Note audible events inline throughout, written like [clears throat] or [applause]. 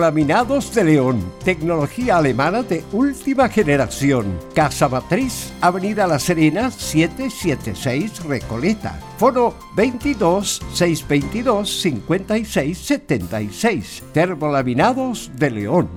Laminados de León, tecnología alemana de última generación. Casa Matriz, Avenida La Serena, 776 Recoleta. Foro 22 622 5676. Termolaminados de León.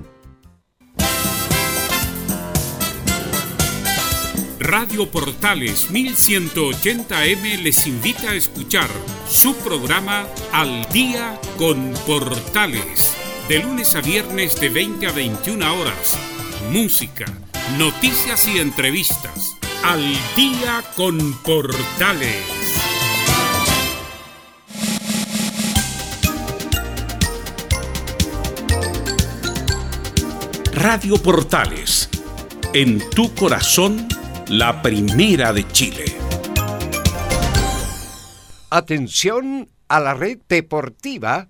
Radio Portales 1180M les invita a escuchar su programa Al Día con Portales de lunes a viernes de 20 a 21 horas. Música, noticias y entrevistas. Al día con Portales. Radio Portales. En tu corazón, la primera de Chile. Atención a la red deportiva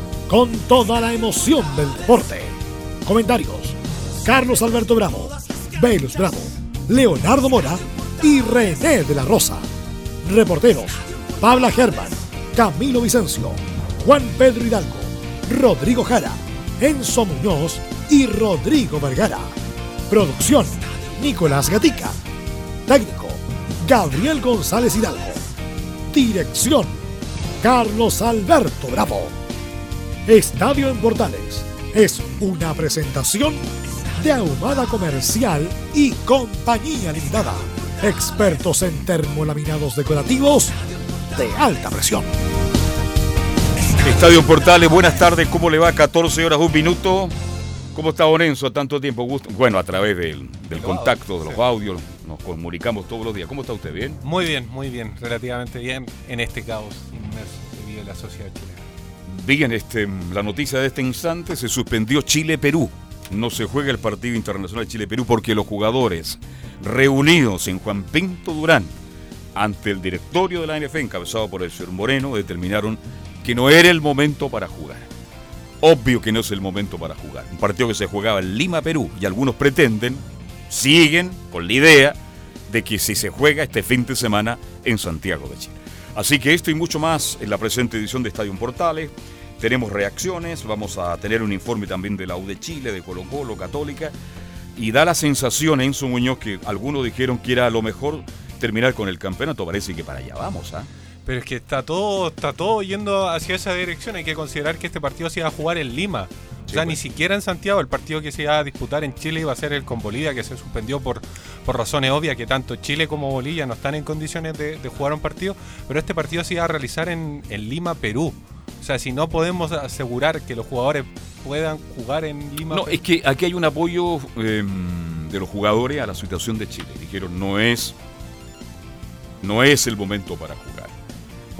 con toda la emoción del deporte. Comentarios: Carlos Alberto Bravo, Velus Bravo, Leonardo Mora y René de la Rosa. Reporteros: Pabla Germán, Camilo Vicencio, Juan Pedro Hidalgo, Rodrigo Jara, Enzo Muñoz y Rodrigo Vergara. Producción: Nicolás Gatica. Técnico: Gabriel González Hidalgo. Dirección: Carlos Alberto Bravo. Estadio en Portales es una presentación de Ahumada Comercial y Compañía Limitada. Expertos en termolaminados decorativos de alta presión. Estadio en Portales, buenas tardes, ¿cómo le va? 14 horas, un minuto. ¿Cómo está Bonenzo? Tanto tiempo, gusto. Bueno, a través del, contacto, de los audios, nos comunicamos todos los días. ¿Cómo está usted? ¿Bien? Muy bien, muy bien, relativamente bien en este caos inmerso que vive la sociedad chilena. Bien, este, la noticia de este instante, se suspendió Chile-Perú. No se juega el partido internacional Chile-Perú porque los jugadores reunidos en Juan Pinto Durán ante el directorio de la NF, encabezado por el señor Moreno, determinaron que no era el momento para jugar. Obvio que no es el momento para jugar. Un partido que se jugaba en Lima, Perú, y algunos pretenden, siguen con la idea de que si se juega este fin de semana en Santiago de Chile. Así que esto y mucho más en la presente edición de Estadio Portales. Tenemos reacciones, vamos a tener un informe también de la U de Chile, de Colo Colo, Católica. Y da la sensación, Enzo Muñoz, que algunos dijeron que era lo mejor terminar con el campeonato. Parece que para allá vamos, ¿ah? Pero es que está todo, está todo yendo hacia esa dirección. Hay que considerar que este partido se iba a jugar en Lima. o sea, ni pues. siquiera en Santiago. El partido que se iba a disputar en Chile iba a ser el con Bolivia, que se suspendió por, por razones obvias, que tanto Chile como Bolivia no están en condiciones de, jugar un partido. Pero este partido se iba a realizar en, Lima, Perú. O sea, si no podemos asegurar que los jugadores puedan jugar en Lima. No, es que aquí hay un apoyo em, de los jugadores a la situación de Chile. Dijeron, no es, no es el momento para jugar.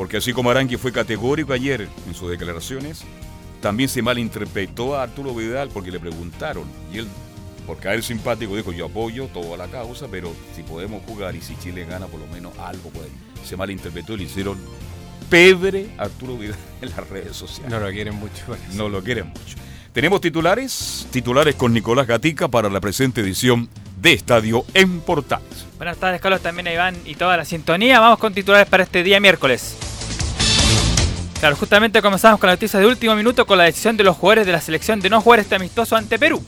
Porque así como Arangui fue categórico ayer en sus declaraciones, también se malinterpretó a Arturo Vidal porque le preguntaron. Y él, por caer simpático, dijo: Yo apoyo toda la causa, pero si podemos jugar y si Chile gana, por lo menos algo puede. Se malinterpretó y le hicieron pedre a Arturo Vidal [laughs] en las redes sociales. No lo quieren mucho. No lo quieren mucho. Tenemos titulares, titulares con Nicolás Gatica para la presente edición de Estadio en Portales. Buenas tardes, Carlos, también a Iván y toda la sintonía. Vamos con titulares para este día miércoles. Claro, justamente comenzamos con la noticia de último minuto con la decisión de los jugadores de la selección de no jugar este amistoso ante Perú.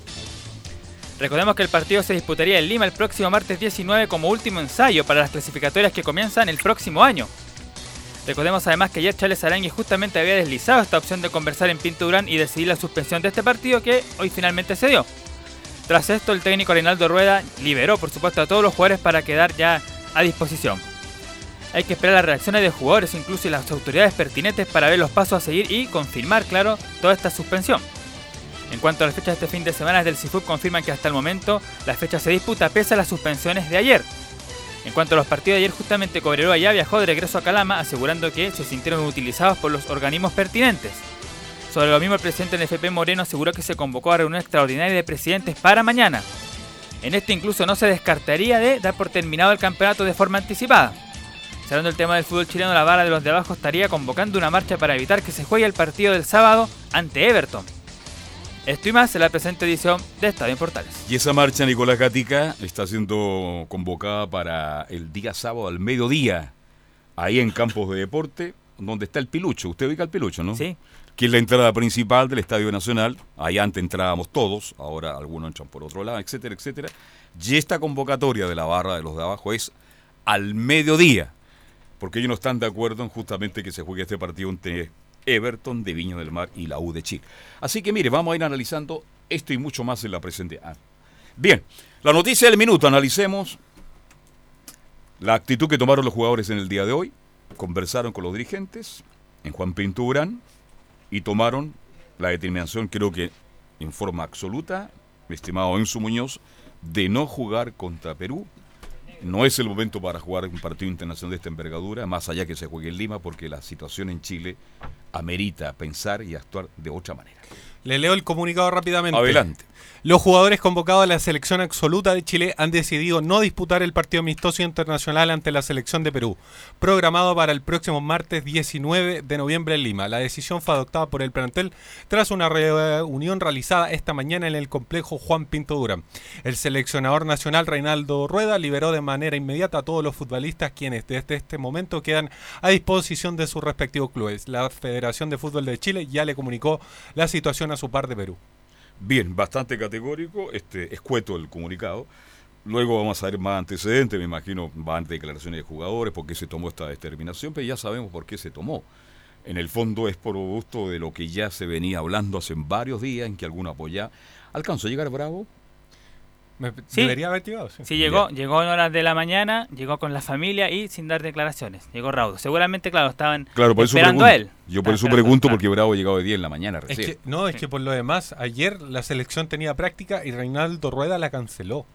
Recordemos que el partido se disputaría en Lima el próximo martes 19 como último ensayo para las clasificatorias que comienzan el próximo año. Recordemos además que ayer Charles Arangui justamente había deslizado esta opción de conversar en Pinto Durán y decidir la suspensión de este partido que hoy finalmente se dio. Tras esto, el técnico Reinaldo Rueda liberó por supuesto a todos los jugadores para quedar ya a disposición. Hay que esperar las reacciones de jugadores, incluso las autoridades pertinentes, para ver los pasos a seguir y confirmar, claro, toda esta suspensión. En cuanto a las fechas de este fin de semana, desde el CIFUB confirman que hasta el momento la fecha se disputa pese a las suspensiones de ayer. En cuanto a los partidos de ayer, justamente Cobreroa ya viajó de regreso a Calama, asegurando que se sintieron utilizados por los organismos pertinentes. Sobre lo mismo, el presidente del FP Moreno aseguró que se convocó a reunión extraordinaria de presidentes para mañana. En este incluso no se descartaría de dar por terminado el campeonato de forma anticipada. Cerrando el tema del fútbol chileno, la vara de los de abajo estaría convocando una marcha para evitar que se juegue el partido del sábado ante Everton. Esto y más en la presente edición de Estadio en Portales. Y esa marcha, Nicolás Gatica, está siendo convocada para el día sábado al mediodía, ahí en Campos de Deporte, donde está el Pilucho. Usted ubica el Pilucho, ¿no? Sí. Que es la entrada principal del Estadio Nacional. Ahí antes entrábamos todos, ahora algunos entran por otro lado, etcétera, etcétera. Y esta convocatoria de la barra de los de abajo es al mediodía, porque ellos no están de acuerdo en justamente que se juegue este partido entre Everton de Viña del Mar y la U de Chile. Así que mire, vamos a ir analizando esto y mucho más en la presente. Ah. Bien, la noticia del minuto, analicemos la actitud que tomaron los jugadores en el día de hoy, conversaron con los dirigentes en Juan Pinto Urán y tomaron la determinación, creo que en forma absoluta, mi estimado Enzo Muñoz, de no jugar contra Perú. No es el momento para jugar un partido internacional de esta envergadura, más allá que se juegue en Lima, porque la situación en Chile amerita pensar y actuar de otra manera. Le leo el comunicado rápidamente. Adelante. Los jugadores convocados a la selección absoluta de Chile han decidido no disputar el partido amistoso internacional ante la selección de Perú, programado para el próximo martes 19 de noviembre en Lima. La decisión fue adoptada por el plantel tras una reunión realizada esta mañana en el complejo Juan Pinto Durán. El seleccionador nacional Reinaldo Rueda liberó de manera inmediata a todos los futbolistas quienes desde este momento quedan a disposición de sus respectivos clubes. La Federación de Fútbol de Chile ya le comunicó la situación a su par de Perú. Bien, bastante categórico, este, escueto el comunicado. Luego vamos a ver más antecedentes, me imagino, van declaraciones de jugadores, por qué se tomó esta determinación, pero ya sabemos por qué se tomó. En el fondo es por gusto de lo que ya se venía hablando hace varios días, en que alguno apoya. ¿Alcanzó a llegar Bravo? Me- Sí. Debería haber llegado. sí. Sí, llegó, llegó en horas de la mañana, llegó con la familia y sin dar declaraciones. Llegó raudo. Seguramente, claro, estaban Claro, por eso esperando pregunto. a él. Yo por eso pregunto, claro. porque Bravo llegado de día en la mañana Es recién. que, no, es que por lo demás, ayer la selección tenía práctica y Reinaldo Rueda la canceló.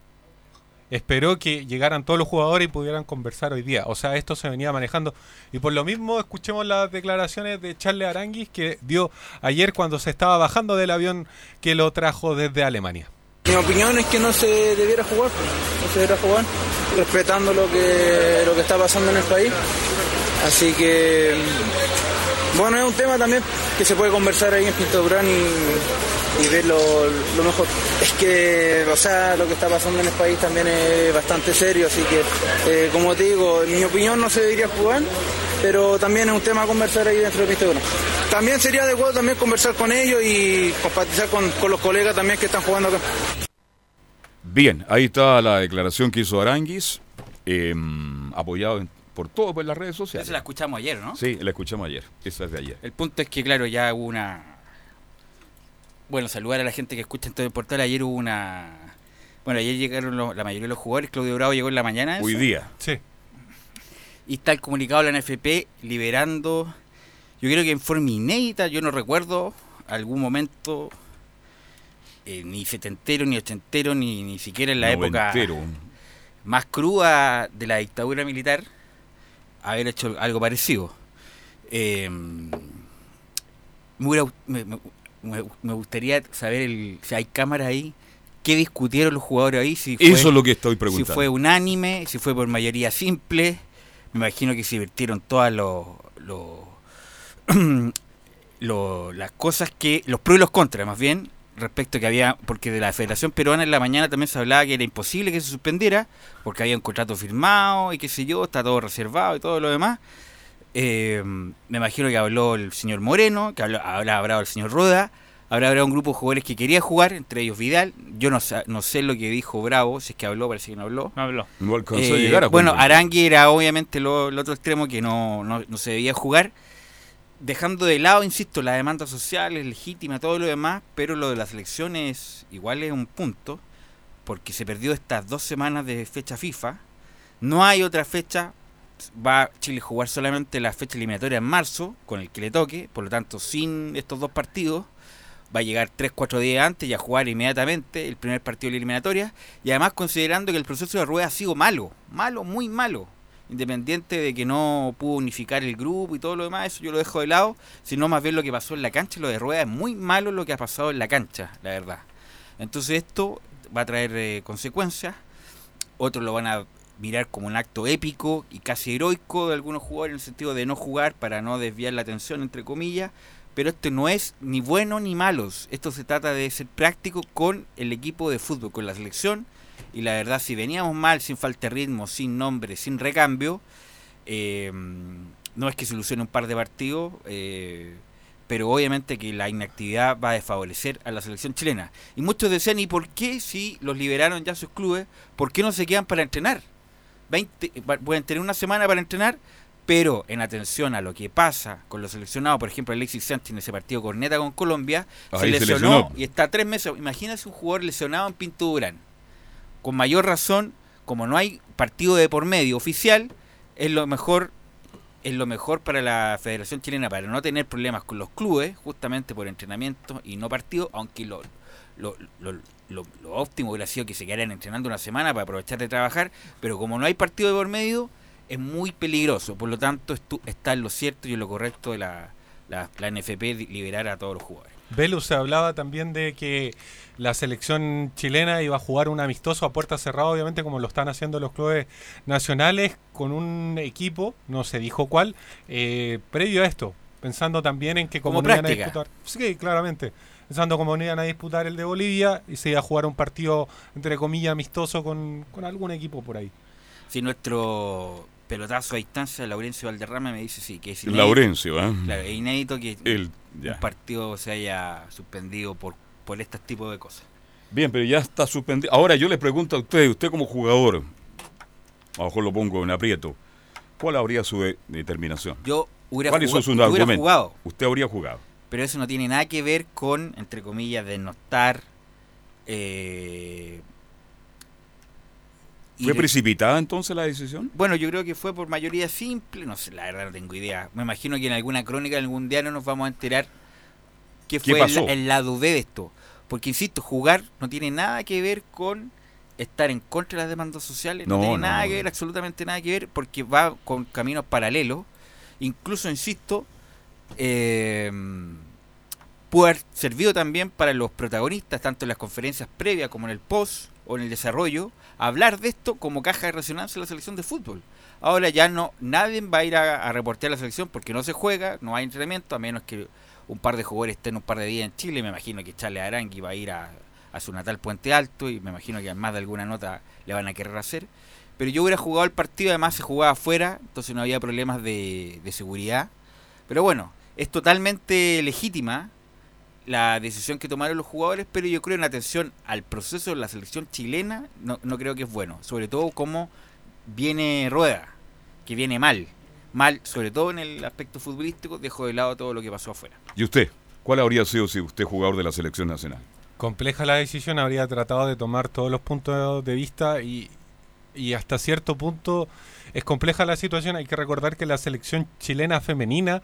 Esperó que llegaran todos los jugadores y pudieran conversar hoy día. O sea, esto se venía manejando. Y por lo mismo, escuchemos las declaraciones de Charles Aranguis que dio ayer cuando se estaba bajando del avión que lo trajo desde Alemania. Mi opinión es que no se debiera jugar, no se debiera jugar, respetando lo que, lo que está pasando en el país. Así que, bueno, es un tema también que se puede conversar ahí en Pinto Durán y, y ver lo, lo mejor. Es que, o sea, lo que está pasando en el país también es bastante serio, así que, eh, como te digo, en mi opinión no se debería jugar, pero también es un tema a conversar ahí dentro de Pinto Durán. También sería adecuado también conversar con ellos y compatizar con, con los colegas también que están jugando acá. Bien, ahí está la declaración que hizo Aranguis, eh, apoyado en- por todo por las redes sociales. Eso la escuchamos ayer, ¿no? Sí, la escuchamos ayer. Esa es de ayer. El punto es que, claro, ya hubo una. Bueno, saludar a la gente que escucha en todo el portal. Ayer hubo una. Bueno, ayer llegaron los- la mayoría de los jugadores. Claudio Bravo llegó en la mañana. Hoy día. Sí. Y está el comunicado de la NFP liberando. Yo creo que en forma inédita, yo no recuerdo algún momento. eh, ni setentero, ni ochentero, ni, ni siquiera en la época más cruda de la dictadura militar haber hecho algo parecido. Eh, me, me- gustaría saber el- si hay cámaras ahí, qué discutieron los jugadores ahí, si fue, Eso es lo que estoy si preguntando. fue unánime, si fue por mayoría simple. Me imagino que se invirtieron todas los, los- [clears throat] lo- las cosas que, los pros y los contras más bien, respecto que había, porque de la Federación Peruana en la mañana también se hablaba que era imposible que se suspendiera, porque había un contrato firmado y qué sé yo, está todo reservado y todo lo demás. Eh, me imagino que habló el señor Moreno, que habló, habrá hablado el señor Roda, habrá hablado un grupo de jugadores que quería jugar, entre ellos Vidal. Yo no, no sé lo que dijo Bravo, si es que habló, parece que no habló. No habló. No alcanzó a Eh, llegar a bueno. Arangui era obviamente lo- el otro extremo que no, no, no se debía jugar. Dejando de lado, insisto, la demanda social es legítima, todo lo demás, pero lo de las elecciones igual es un punto, porque se perdió estas dos semanas de fecha FIFA. No hay otra fecha, va Chile a jugar solamente la fecha eliminatoria en marzo, con el que le toque, por lo tanto, sin estos dos partidos, va a llegar 3-4 días antes y a jugar inmediatamente el primer partido de la eliminatoria. Y además considerando que el proceso de rueda ha sido malo, malo, muy malo. independiente de que no pudo unificar el grupo y todo lo demás, eso yo lo dejo de lado, sino más bien lo que pasó en la cancha, lo de Rueda es muy malo lo que ha pasado en la cancha, la verdad. Entonces esto va a traer eh, consecuencias, otros lo van a mirar como un acto épico y casi heroico de algunos jugadores en el sentido de no jugar para no desviar la atención, entre comillas, pero esto no es ni bueno ni malo, esto se trata de ser práctico con el equipo de fútbol, con la selección, y la verdad si veníamos mal, sin falta de ritmo, sin nombre, sin recambio, eh, no es que solucione un par de partidos, eh, pero obviamente que la inactividad va a desfavorecer a la selección chilena. Y muchos decían, ¿y por qué si los liberaron ya sus clubes, por qué no se quedan para entrenar? 20, pueden tener una semana para entrenar, pero en atención a lo que pasa con los seleccionados, por ejemplo Alexis Sánchez en ese partido corneta con Colombia, se lesionó, y está tres meses. Imagínese un jugador lesionado en Pinto Durán. Con mayor razón, como no hay partido de por medio oficial, es lo mejor es lo mejor para la Federación Chilena para no tener problemas con los clubes, justamente por entrenamiento y no partido, aunque lo, lo, lo, lo, óptimo hubiera sido que se quedaran entrenando una semana para aprovechar de trabajar, pero como no hay partido de por medio, es muy peligroso. Por lo tanto, está en lo cierto y en lo correcto de la, la, la NFP liberar a todos los jugadores. Velus se hablaba también de que la selección chilena iba a jugar un amistoso a puerta cerrada, obviamente como lo están haciendo los clubes nacionales, con un equipo, no se dijo cuál, eh, previo a esto, pensando también en que como, no iban a disputar. Sí, claramente. Pensando como no iban a disputar el de Bolivia y se iba a jugar un partido, entre comillas, amistoso con, con algún equipo por ahí. Si nuestro pelotazo a distancia, Laurencio Valderrama me dice sí, que es inédito. Laurencio, ¿eh? Claro, es inédito que un partido se haya suspendido por, por este tipo de cosas. Bien, pero ya está suspendido. Ahora yo le pregunto a usted, usted como jugador, a lo mejor lo pongo en aprieto, ¿cuál habría su determinación? Yo hubiera, ¿Cuál jugado, su hubiera jugado. Usted habría jugado. Pero eso no tiene nada que ver con, entre comillas, de no estar eh, ¿Fue precipitada entonces la decisión? Bueno, yo creo que fue por mayoría simple, no sé, la verdad no tengo idea. Me imagino que en alguna crónica, en algún diario nos vamos a enterar qué fue el, lado B de esto. Porque, insisto, jugar no tiene nada que ver con estar en contra de las demandas sociales, no, tiene nada que ver, absolutamente nada que ver, porque va con caminos paralelos. Incluso, insisto, eh, puede haber servido también para los protagonistas, tanto en las conferencias previas como en el post o en el desarrollo, hablar de esto como caja de resonancia en la selección de fútbol. Ahora ya no, nadie va a ir a, reportear la selección porque no se juega, no hay entrenamiento, a menos que un par de jugadores estén un par de días en Chile. Me imagino que Charles Arangui va a ir a, su natal Puente Alto y me imagino que más de alguna nota le van a querer hacer. Pero yo hubiera jugado el partido, además se jugaba afuera, entonces no había problemas de, de seguridad. Pero bueno, es totalmente legítima la decisión que tomaron los jugadores, pero yo creo en atención al proceso de la selección chilena, no, no creo que es bueno. Sobre todo como viene Rueda, que viene mal. Mal, sobre todo en el aspecto futbolístico, dejo de lado todo lo que pasó afuera. ¿Y usted? ¿Cuál habría sido si usted jugador de la selección nacional? Compleja la decisión, habría tratado de tomar todos los puntos de vista y, y hasta cierto punto es compleja la situación. Hay que recordar que la selección chilena femenina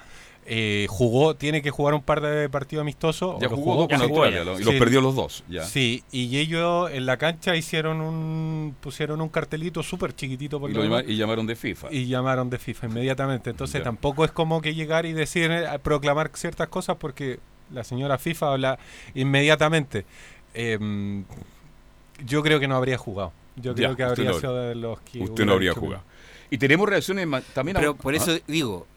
eh, jugó, tiene que jugar un par de partidos amistosos. Ya jugó, con Australia y los perdió los dos. Ya. Sí, y ellos en la cancha hicieron un pusieron un cartelito súper chiquitito por y, y, llamaron de FIFA. Y llamaron de FIFA inmediatamente. Entonces tampoco es como que llegar y decir, eh, proclamar ciertas cosas porque la señora FIFA habla inmediatamente. Em, yo creo que no habría jugado. Yo creo que habría sido de los que. Usted no habría jugado. Y tenemos reacciones también. Pero por eso digo,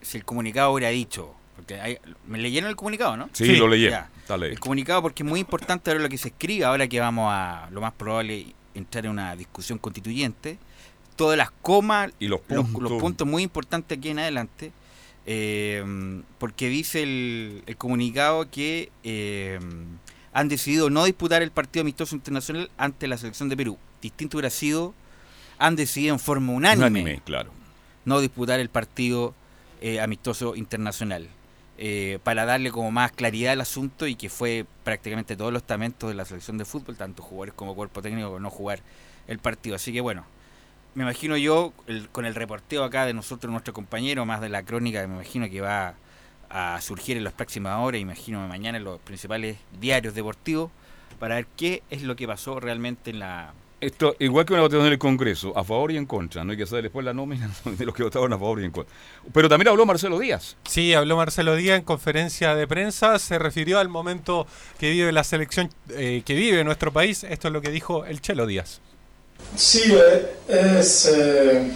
si el comunicado hubiera dicho. Porque ¿Me leyeron el comunicado, no? Sí, lo leí. El comunicado, porque es muy importante ahora lo que se escribe, ahora que vamos a, lo más probable, entrar en una discusión constituyente. Todas las comas y los puntos, los, puntos muy importantes aquí en adelante. Eh, porque dice el, comunicado que eh, han decidido no disputar el partido amistoso internacional ante la selección de Perú. Distinto hubiera sido, han decidido en forma unánime, claro. no disputar el partido eh, amistoso internacional. Eh, para darle como más claridad al asunto y que fue prácticamente todos los tamentos de la selección de fútbol, tanto jugadores como cuerpo técnico, no jugar el partido. Así que bueno, me imagino yo con el reporteo acá de nosotros, nuestro compañero, más de la crónica, me imagino que va a surgir en las próximas horas, imagino mañana en los principales diarios deportivos, para ver qué es lo que pasó realmente en la... Esto, igual que una votación en el Congreso, a favor y en contra, no hay que saber después la nómina [laughs] de los que votaron a favor y en contra. Pero también habló Marcelo Díaz. Sí, habló Marcelo Díaz en conferencia de prensa, se refirió al momento que vive la selección, eh, que vive nuestro país, esto es lo que dijo el Chelo Díaz. Sí, eh, es, eh,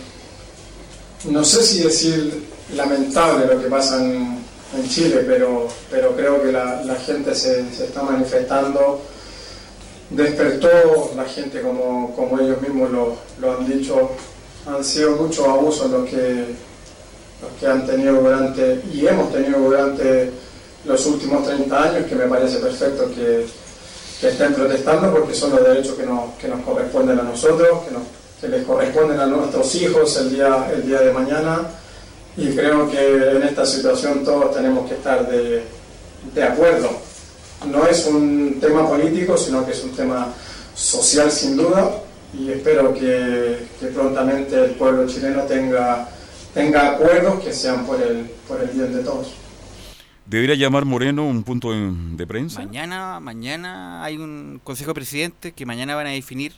no sé si decir lamentable lo que pasa en, Chile, pero, pero creo que la, gente se, se está manifestando despertó la gente como, como ellos mismos lo, lo, han dicho, han sido muchos abusos los que, los que han tenido durante y hemos tenido durante los últimos 30 años, que me parece perfecto que, que estén protestando porque son los derechos que nos, que nos corresponden a nosotros, que, nos, que les corresponden a nuestros hijos el día, el día de mañana. Y creo que en esta situación todos tenemos que estar de, de acuerdo no es un tema político, sino que es un tema social sin duda y espero que, prontamente el pueblo chileno tenga, tenga acuerdos que sean por el, por el bien de todos. ¿Debería llamar Moreno un punto de, prensa? Mañana, mañana hay un consejo de presidentes que mañana van a definir,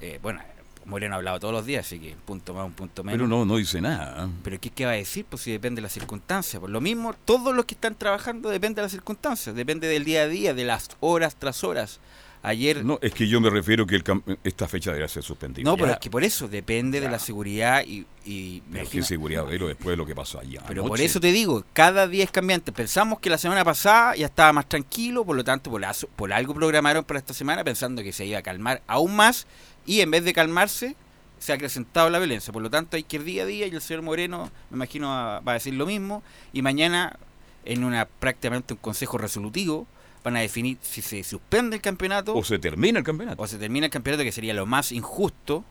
eh, bueno, Moreno ha hablado todos los días, así que un punto más, un punto menos. Pero no, no dice nada. Pero ¿qué, ¿qué va a decir? Pues si depende de las circunstancias. Por lo mismo, todos los que están trabajando depende de las circunstancias, depende del día a día, de las horas tras horas. Ayer... No, es que yo me refiero que esta fecha debería ser suspendida. No, pero es que por eso depende de la seguridad y... y pero qué seguridad, pero después de lo que pasó allá. Pero por eso te digo, cada día es cambiante. Pensamos que la semana pasada ya estaba más tranquilo, por lo tanto, por, por algo programaron para esta semana pensando que se iba a calmar aún más y en vez de calmarse, se ha acrecentado la violencia. Por lo tanto, hay que ir día a día y el señor Moreno, me imagino, va, a decir lo mismo. Y mañana, en una prácticamente un consejo resolutivo, van a definir si se suspende el campeonato. O se termina el campeonato. O se termina el campeonato, que sería lo más injusto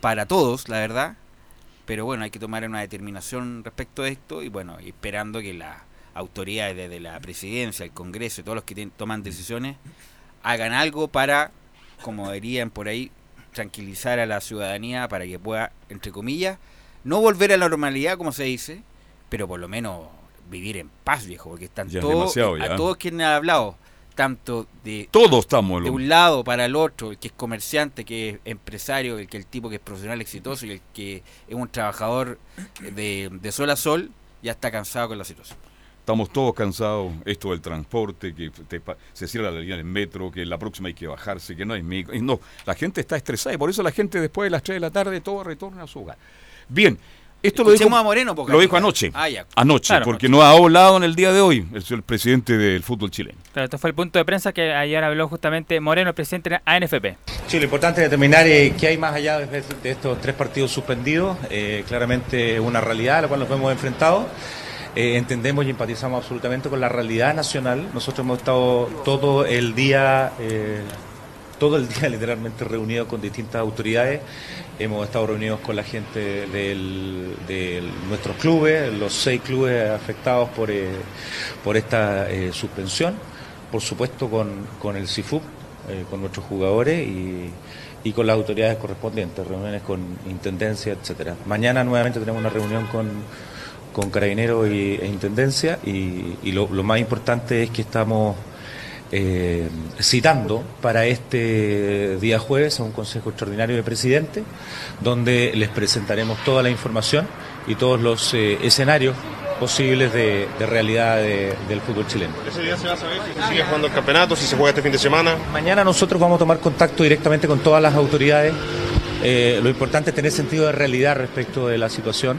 para todos, la verdad. Pero bueno, hay que tomar una determinación respecto a esto y bueno, esperando que las autoridades desde la presidencia, el Congreso y todos los que toman decisiones hagan algo para, como dirían por ahí, tranquilizar a la ciudadanía para que pueda, entre comillas, no volver a la normalidad, como se dice, pero por lo menos vivir en paz, viejo, porque están todos, a todos quienes han hablado, tanto de, todos estamos de un lado para el otro, el que es comerciante, que es empresario, el que el tipo que es profesional exitoso y el que es un trabajador de, de sol a sol, ya está cansado con la situación. Estamos todos cansados, esto del transporte, que se cierra la línea del metro, que la próxima hay que bajarse, que no hay micro. No, la gente está estresada y por eso la gente después de las 3 de la tarde todo retorna a su hogar. Bien, esto lo dijo, a Moreno lo dijo anoche. Ah, anoche, porque no ha hablado en el día de hoy el, el presidente del fútbol chileno. Claro, este fue el punto de prensa que ayer habló justamente Moreno, el presidente de ANFP. Sí, lo importante es determinar eh, qué hay más allá de, estos tres partidos suspendidos. Eh, claramente es una realidad a la cual nos hemos enfrentado. Eh, entendemos y empatizamos absolutamente con la realidad nacional. Nosotros hemos estado todo el día, eh, todo el día [laughs] literalmente reunidos con distintas autoridades. Hemos estado reunidos con la gente de nuestros clubes, los seis clubes afectados por, eh, por esta suspensión. Por supuesto con, con el CIFUP, con nuestros jugadores y y con las autoridades correspondientes, reuniones con intendencia, etcétera. Mañana nuevamente tenemos una reunión con, con Carabineros y, e Intendencia y, lo, más importante es que estamos eh, citando para este día jueves a un Consejo Extraordinario de Presidente donde les presentaremos toda la información y todos los eh, escenarios posibles de, realidad del fútbol chileno. ¿Ese día se va a saber si se sigue jugando el campeonato, si se juega este fin de semana? Mañana nosotros vamos a tomar contacto directamente con todas las autoridades eh, lo importante es tener sentido de realidad respecto de la situación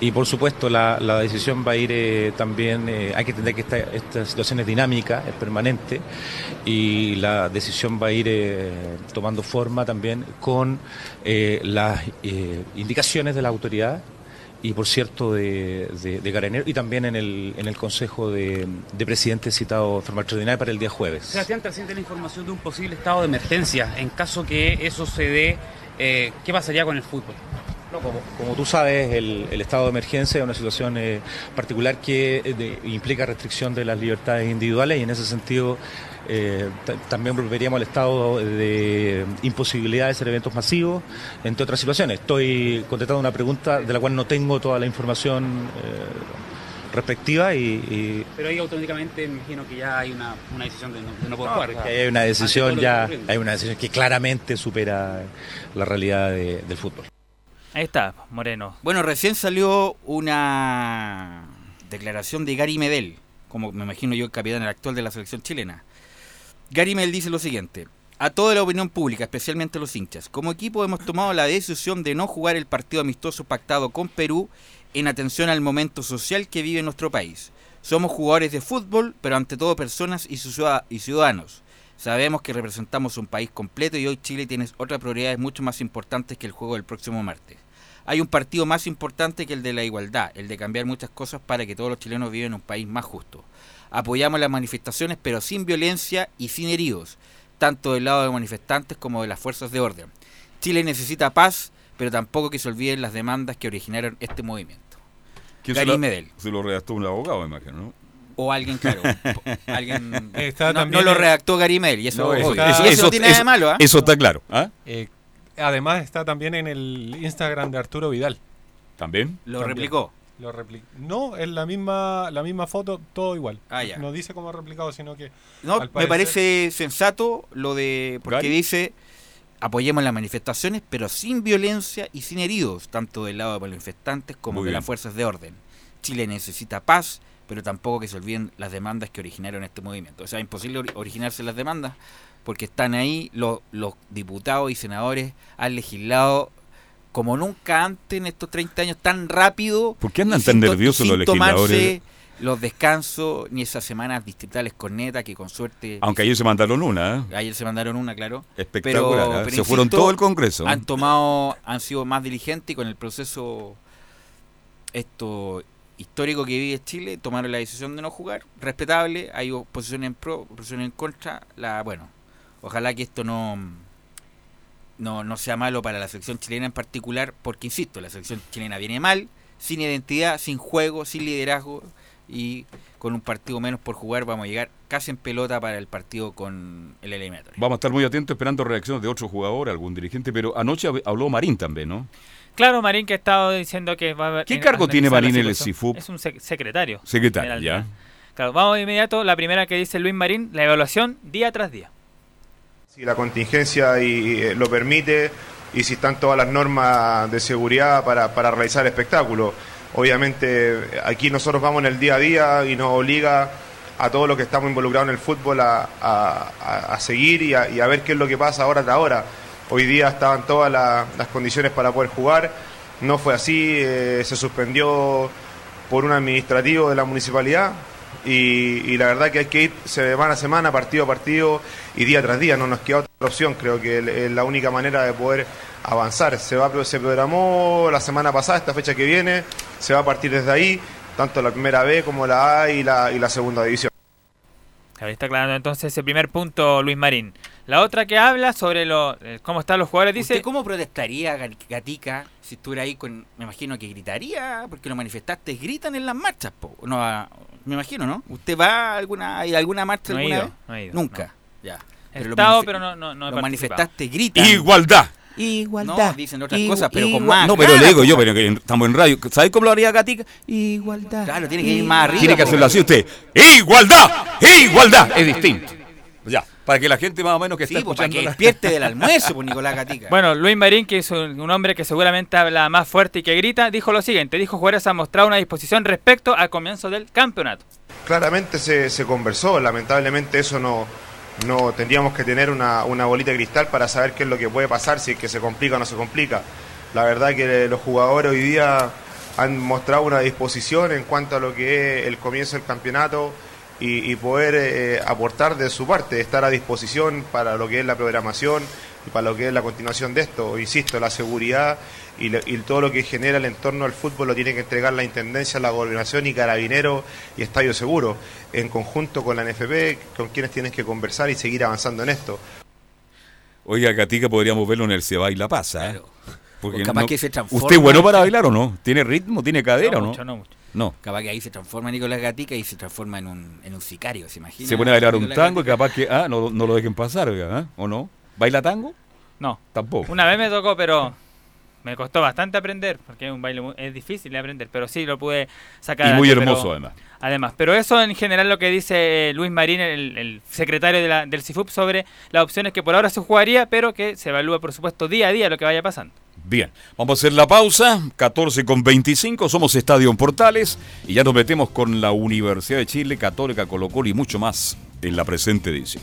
y por supuesto la, decisión va a ir eh, también, eh, hay que entender que esta, esta, situación es dinámica, es permanente y la decisión va a ir tomando forma también con las indicaciones de la autoridad y por cierto de, de, y también en el, en el Consejo de, de Presidentes citado forma extraordinaria para el día jueves. Sebastián, trasciende la información de un posible estado de emergencia en caso que eso se dé eh, ¿qué pasaría con el fútbol? como, tú sabes, el, estado de emergencia es una situación eh, particular que eh, implica restricción de las libertades individuales y en ese sentido también volveríamos al estado de imposibilidad de hacer eventos masivos, entre otras situaciones. Estoy contestando una pregunta de la cual no tengo toda la información respectiva y, Pero ahí automáticamente me imagino que ya hay una, una decisión de no, de no poder jugar. que hay una decisión ya, hay una decisión que claramente supera la realidad de- del fútbol. Ahí está, Moreno. Bueno, recién salió una declaración de Gary Medel, como me imagino yo el capitán actual de la selección chilena. Gary Medel dice lo siguiente. A toda la opinión pública, especialmente a los hinchas, como equipo hemos tomado la decisión de no jugar el partido amistoso pactado con Perú en atención al momento social que vive nuestro país. Somos jugadores de fútbol, pero ante todo personas y ciudad- y ciudadanos. Sabemos que representamos un país completo y hoy Chile tiene otras prioridades mucho más importantes que el juego del próximo martes. Hay un partido más importante que el de la igualdad, el de cambiar muchas cosas para que todos los chilenos vivan en un país más justo. Apoyamos las manifestaciones, pero sin violencia y sin heridos, tanto del lado de manifestantes como de las fuerzas de orden. Chile necesita paz, pero tampoco que se olviden las demandas que originaron este movimiento. ¿Quién Gary se, Medel. se lo redactó un abogado, me imagino, ¿no? O alguien, claro. alguien, [laughs] Está no, también no lo redactó Gary Medel, y eso, No, obvio. está- Y eso, eso- no tiene nada de malo, ¿ah? Eso está claro. ¿ah? Eh, además está también en el Instagram de Arturo Vidal. ¿También? Lo También. replicó. Lo repli- no, es la misma, la misma foto, todo igual. Ah, ya. No dice cómo replicado, sino que No, al me parece sensato lo de. Porque Gary. dice: apoyemos las manifestaciones, pero sin violencia y sin heridos, tanto del lado de los manifestantes como Muy de bien. las fuerzas de orden. Chile necesita paz, pero tampoco que se olviden las demandas que originaron este movimiento. O sea, imposible ori- originarse las demandas porque están ahí los, los diputados y senadores han legislado como nunca antes en estos 30 años tan rápido. ¿Por qué andan tan nerviosos los legisladores? Los descansos ni esas semanas distritales con neta que con suerte Aunque ayer se mandaron una, ¿eh? Ayer se mandaron una, claro. Espectacular, Pero- ¿eh? pero Se fueron todo el Congreso. Han tomado, han sido más diligentes y con el proceso esto histórico que vive Chile, tomaron la decisión de no jugar. Respetable, hay oposición en pro, oposición en contra. La, bueno, ojalá que esto no, no, no sea malo para la selección chilena en particular, porque insisto, la selección chilena viene mal, sin identidad, sin juego, sin liderazgo y con un partido menos por jugar vamos a llegar casi en pelota para el partido con el eliminatorio. Vamos a estar muy atentos esperando reacciones de otro jugador, algún dirigente, pero anoche hab- habló Marín también, ¿no? Claro, Marín que ha estado diciendo que va a haber- ¿Qué cargo tiene Marín en el. CIFUP? Es un sec- secretario. Secretario, ya. Claro, vamos de inmediato. La primera que dice Luis Marín, la evaluación día tras día. Si la contingencia y, eh, lo permite y si están todas las normas de seguridad para, para realizar el espectáculo. Obviamente aquí nosotros vamos en el día a día y nos obliga a todos los que estamos involucrados en el fútbol a, a- seguir y a, ver qué es lo que pasa ahora tras ahora. Hoy día estaban todas la- las condiciones para poder jugar, no fue así, eh, se suspendió por un administrativo de la municipalidad y, la verdad que hay que ir semana a semana, partido a partido y día tras día, no nos queda otra opción, creo que es la única manera de poder avanzar. Se, va, se programó la semana pasada, esta fecha que viene, se va a partir desde ahí, tanto la primera B como la A y la, y la segunda división. Ahí está aclarando entonces el primer punto Luis Marín. La otra que habla sobre lo, eh, cómo están los jugadores dice... ¿Usted cómo protestaría, Gat- Gatica, si estuviera ahí con... Me imagino que gritaría, porque los manifestantes gritan en las marchas, po. No, ah, me imagino, ¿no? ¿Usted va a alguna, a alguna marcha No he alguna ido, vez? no he ido, Nunca, ya. He los estado, pero no, no, no he Los manifestantes gritan. Igualdad. No, dicen otras cosas, pero con más No, pero le digo yo, pero que estamos en radio. ¿Sabes cómo lo haría Gatica? Igualdad. Claro, tiene que ir más arriba. Tiene que hacerlo así usted. ¡Igualdad! ¡Igualdad! Es distinto. Ya, para que la gente más o menos que Sí, está pues, para escuchando... que la- despierte del almuerzo, pues, Nicolás Gatica. [laughs] Bueno, Luis Marín, que es un, un hombre que seguramente habla más fuerte y que grita, dijo lo siguiente. Dijo jugadores han mostrado una disposición respecto al comienzo del campeonato. Claramente se, se conversó, lamentablemente eso no, no tendríamos que tener una, una bolita de cristal para saber qué es lo que puede pasar, si es que se complica o no se complica. La verdad que los jugadores hoy día han mostrado una disposición en cuanto a lo que es el comienzo del campeonato y, y poder eh, aportar de su parte, estar a disposición para lo que es la programación y para lo que es la continuación de esto. Insisto, la seguridad y, lo- y todo lo que genera el entorno del fútbol lo tiene que entregar la Intendencia, la Gobernación y Carabinero y Estadio Seguro, en conjunto con la NFP, con quienes tienen que conversar y seguir avanzando en esto. Oiga, Gatica, podríamos verlo en el Se Baila Pasa. ¿eh? Porque O capaz no- que se transforma- ¿Usted es bueno para bailar o no? ¿Tiene ritmo? ¿Tiene cadera No o no? mucho, no mucho. No. Capaz que ahí se transforma Nicolás Gatica y se transforma en un, en un sicario, ¿se imagina? Se pone a bailar un Nicolás tango y capaz que ah, no, no lo dejen pasar, ¿ah? ¿o no? ¿Baila tango? No. Tampoco. Una vez me tocó, pero Me costó bastante aprender, porque es un baile muy- es difícil de aprender, pero sí lo pude sacar. Y muy adelante, hermoso pero- además. Además, pero eso en general lo que dice eh, Luis Marín, el, el secretario de la- del CIFUP, sobre las opciones que por ahora se jugaría, pero que se evalúa, por supuesto, día a día lo que vaya pasando. Bien, vamos a hacer la pausa, 14 con 25, somos Estadio en Portales y ya nos metemos con la Universidad de Chile, Católica, Colo Colo y mucho más en la presente edición.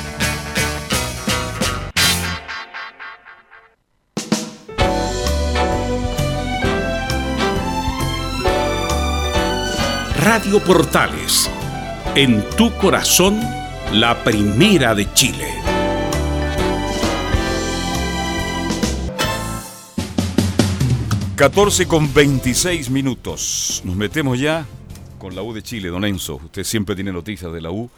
Radio Portales, en tu corazón, la primera de Chile. Mm. 14 con 26 minutos. Nos metemos ya con la U de Chile, don Enzo. Usted siempre tiene noticias de la U.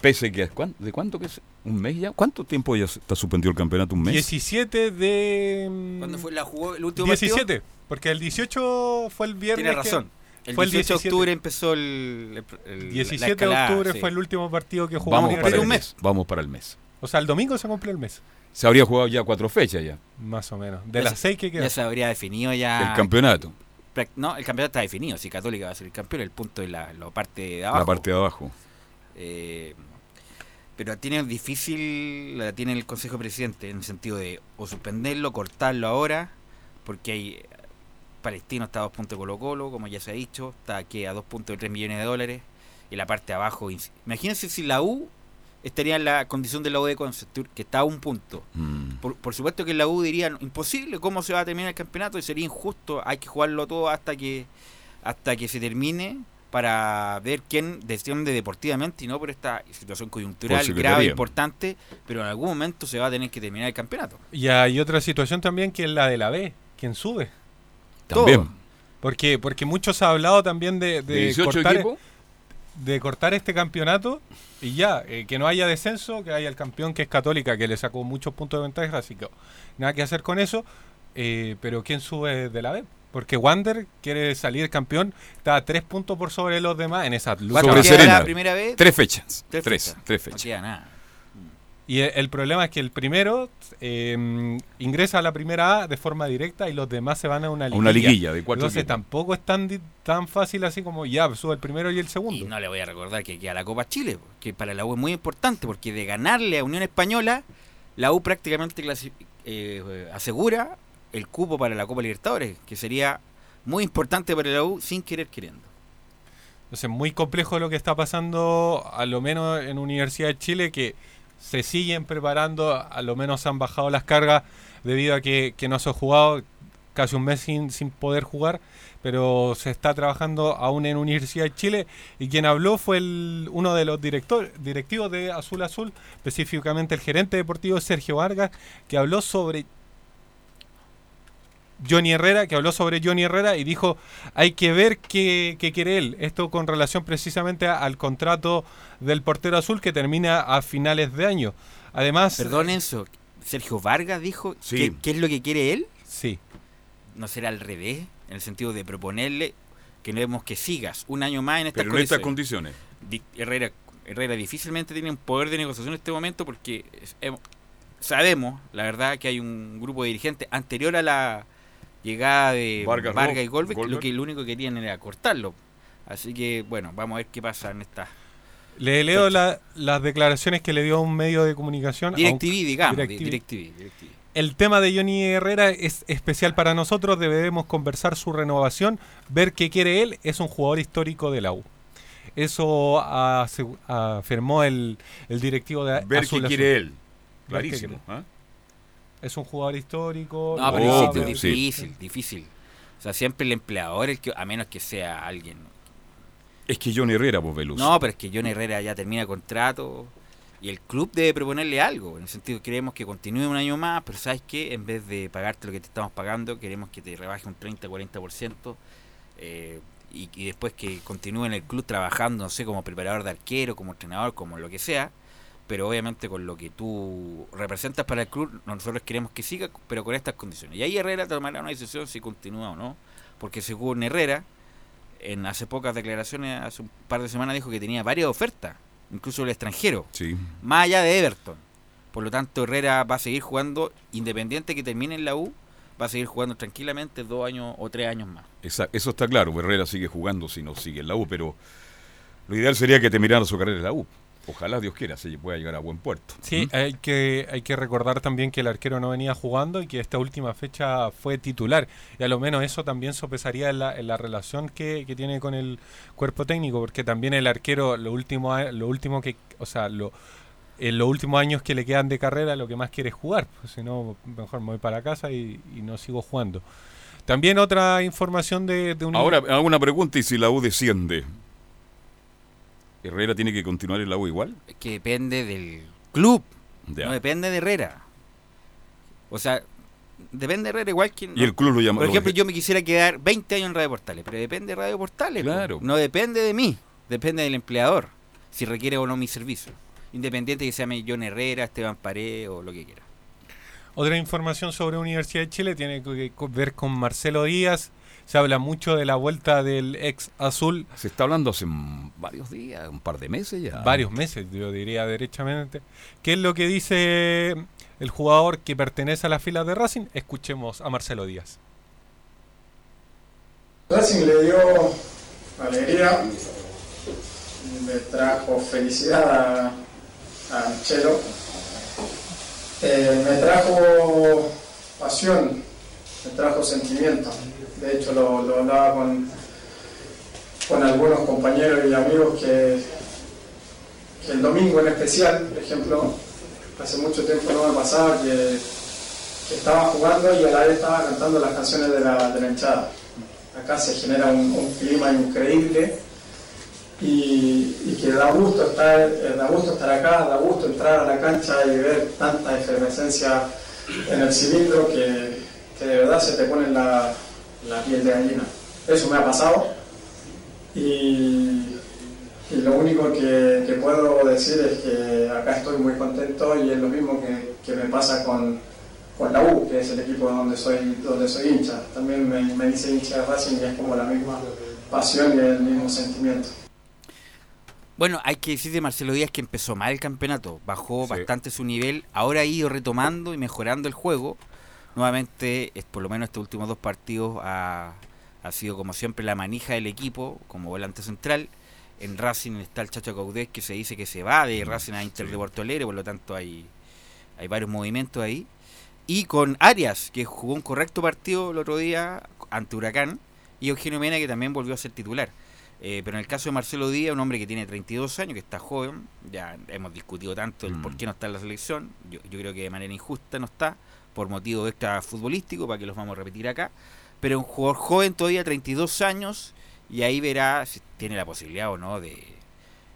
Pese que, ¿cuán- ¿de cuánto que es? ¿Un mes ya? ¿Cuánto tiempo ya está suspendido el campeonato? ¿Un mes? 17 de. ¿Cuándo fue la jugó el último 17, partido? porque el 18 fue el viernes. Tiene que- razón. El fue 18 de octubre empezó el, el- el- la 17 de octubre sí. fue el último partido que jugó. Vamos para el mes. Vamos para el mes. O sea, el domingo se cumple el mes. Se habría jugado ya cuatro fechas ya. Más o menos. De Ya las se- seis que quedan. Ya se habría definido ya. El campeonato. No, el campeonato está definido. Si Católica va a ser el campeón, el punto es la, la parte de abajo. La parte de abajo. Eh, pero tiene difícil, la tiene el Consejo Presidente en el sentido de o suspenderlo, cortarlo ahora, porque hay Palestino está a dos puntos de Colo Colo, como ya se ha dicho, está aquí a dos puntos de 3 millones de dólares, y la parte de abajo, imagínense si la U estaría en la condición de la U de Concepción, que está a un punto. Mm. Por, por supuesto que la U diría, "No, imposible, ¿cómo se va a terminar el campeonato? Y sería injusto, hay que jugarlo todo hasta que hasta que se termine para ver quién desciende deportivamente y no por esta situación coyuntural grave, importante, pero en algún momento se va a tener que terminar el campeonato. Y hay otra situación también que es la de la B, quien sube. También. Porque, porque muchos ha hablado también de, de ¿De 18 cortar, equipos? de cortar este campeonato y ya, eh, que no haya descenso, que haya el campeón que es Católica, que le sacó muchos puntos de ventaja, así que nada que hacer con eso. eh, pero ¿quién sube de la B? Porque Wander quiere salir campeón, está a tres puntos por sobre los demás en esa lucha. Sobre Serena. la primera vez? Tres fechas. Tres Tres, fechas. tres No fechas. queda nada. Y el, el problema es que el primero eh, ingresa a la primera A de forma directa y los demás se van a una A liguilla. una liguilla de cuatro Entonces equipos. tampoco es tan, fácil así como ya sube el primero y el segundo. Y no le voy a recordar que queda la Copa Chile, que para la U es muy importante, porque de ganarle a Unión Española, la U prácticamente eh, asegura el cupo para la Copa Libertadores, que sería muy importante para la U sin querer queriendo. Entonces, muy complejo lo que está pasando, a lo menos en Universidad de Chile, que se siguen preparando, a lo menos han bajado las cargas debido a que, que no se ha jugado casi un mes sin, sin poder jugar, pero se está trabajando aún en Universidad de Chile. Y quien habló fue el, uno de los directivos de Azul Azul, específicamente el gerente deportivo Sergio Vargas, que habló sobre Johnny Herrera, que habló sobre Johnny Herrera y dijo, hay que ver qué, qué quiere él. Esto con relación precisamente a- al contrato del portero azul que termina a finales de año. Además... Perdón, Enzo. Sergio Vargas dijo Sí. que- qué es lo que quiere él. Sí. ¿No será al revés? En el sentido de proponerle que queremos que sigas un año más en estas Pero en estas condiciones. condiciones. Di- Herrera, Herrera difícilmente tiene un poder de negociación en este momento porque sabemos, la verdad, que hay un grupo de dirigentes anterior a la llegada de Vargas y Goldberg, Goldberg. lo que lo único que querían era cortarlo. Así que, bueno, vamos a ver qué pasa en esta. Le leo la- las declaraciones que le dio a un medio de comunicación. a un- DirecTV, digamos. di- DirecTV. DirecTV, DirecTV. El tema de Johnny Herrera es especial para nosotros, debemos conversar su renovación, ver qué quiere él, es un jugador histórico de la U. Eso afirmó el, el directivo de Ver Azul qué Azul. quiere él. Clarísimo. quiere. Es un jugador histórico. No, pero Oh, sí. difícil, difícil. O sea, siempre el empleador, el que, a menos que sea alguien. Es que Johnny Herrera, pues Velus. No, pero es que John Herrera ya termina contrato y el club debe proponerle algo. En el sentido que queremos que continúe un año más, pero ¿sabes qué? En vez de pagarte lo que te estamos pagando, queremos que te rebaje un 30-40%. Eh, y, y después que continúe en el club trabajando, no sé, como preparador de arquero, como entrenador, como lo que sea, pero obviamente con lo que tú representas para el club, nosotros queremos que siga, pero con estas condiciones. Y ahí Herrera tomará una decisión si continúa o no, porque según Herrera, en hace pocas declaraciones, hace un par de semanas dijo que tenía varias ofertas, incluso el extranjero, Sí. más allá de Everton. Por lo tanto, Herrera va a seguir jugando, independiente que termine en la U, va a seguir jugando tranquilamente dos años o tres años más. Esa- eso está claro. Herrera sigue jugando si no sigue en la U, pero lo ideal sería que terminara su carrera en la U. Ojalá Dios quiera se pueda llegar a buen puerto. Sí, ¿Mm? hay que, hay que recordar también que el arquero no venía jugando y que esta última fecha fue titular. Y a lo menos eso también sopesaría en la, en la relación que, que tiene con el cuerpo técnico, porque también el arquero, lo último, lo último que, o sea, lo, en los últimos años que le quedan de carrera, lo que más quiere es jugar. Pues, si no, mejor me voy para casa y, y no sigo jugando. También otra información de, de un... Ahora hago una pregunta y si la U desciende, ¿Herrera tiene que continuar en la U igual? Es que depende del club, Ya. no depende de Herrera. O sea, depende de Herrera igual que... Y el club lo llama- Por lo- ejemplo, yo me quisiera quedar 20 años en Radio Portales, pero depende de Radio Portales. po. Claro. No depende de mí, depende del empleador, si requiere o no mi servicio. Independiente que se llame John Herrera, Esteban Pared o lo que quiera. Otra información sobre Universidad de Chile tiene que ver con Marcelo Díaz. Se habla mucho de la vuelta del ex azul. Se está hablando hace varios días, un par de meses ya. Varios meses, yo diría derechamente. ¿Qué es lo que dice el jugador que pertenece a las filas de Racing? Escuchemos a Marcelo Díaz. Racing le dio alegría, le trajo felicidad a, a Chelo, Eh, me trajo pasión, me trajo sentimiento. De hecho, lo, lo hablaba con, con algunos compañeros y amigos que, el domingo en especial, por ejemplo, hace mucho tiempo no me pasaba que, estaba jugando y a la vez estaba cantando las canciones de la, de hinchada acá se genera un, clima increíble y, y que da gusto, estar, eh, da gusto estar acá, da gusto entrar a la cancha y ver tanta efervescencia en el cilindro que, que de verdad se te pone la, la piel de gallina. Eso me ha pasado y, y lo único que, que puedo decir es que acá estoy muy contento y es lo mismo que, que me pasa con, con la U, que es el equipo donde soy, donde soy hincha. También me, me dice hincha de Racing y es como la misma pasión y el mismo sentimiento. Bueno, hay que decir de Marcelo Díaz que empezó mal el campeonato, bajó Sí. bastante su nivel, ahora ha ido retomando y mejorando el juego. Nuevamente, es, por lo menos estos últimos dos partidos ha, ha sido como siempre la manija del equipo como volante central. En Racing está el Chacho Caudés que se dice que se va de Racing a Inter de Porto Alegre, por lo tanto hay, hay varios movimientos ahí. Y con Arias, que jugó un correcto partido el otro día ante Huracán, y Eugenio Mena, que también volvió a ser titular. Eh, pero en el caso de Marcelo Díaz, un hombre que tiene 32 años, que está joven, ya hemos discutido tanto el Mm. por qué no está en la selección, yo, yo creo que de manera injusta no está, por motivo extra futbolístico, para que los vamos a repetir acá, pero un jugador joven todavía, 32 años, y ahí verá si tiene la posibilidad o no de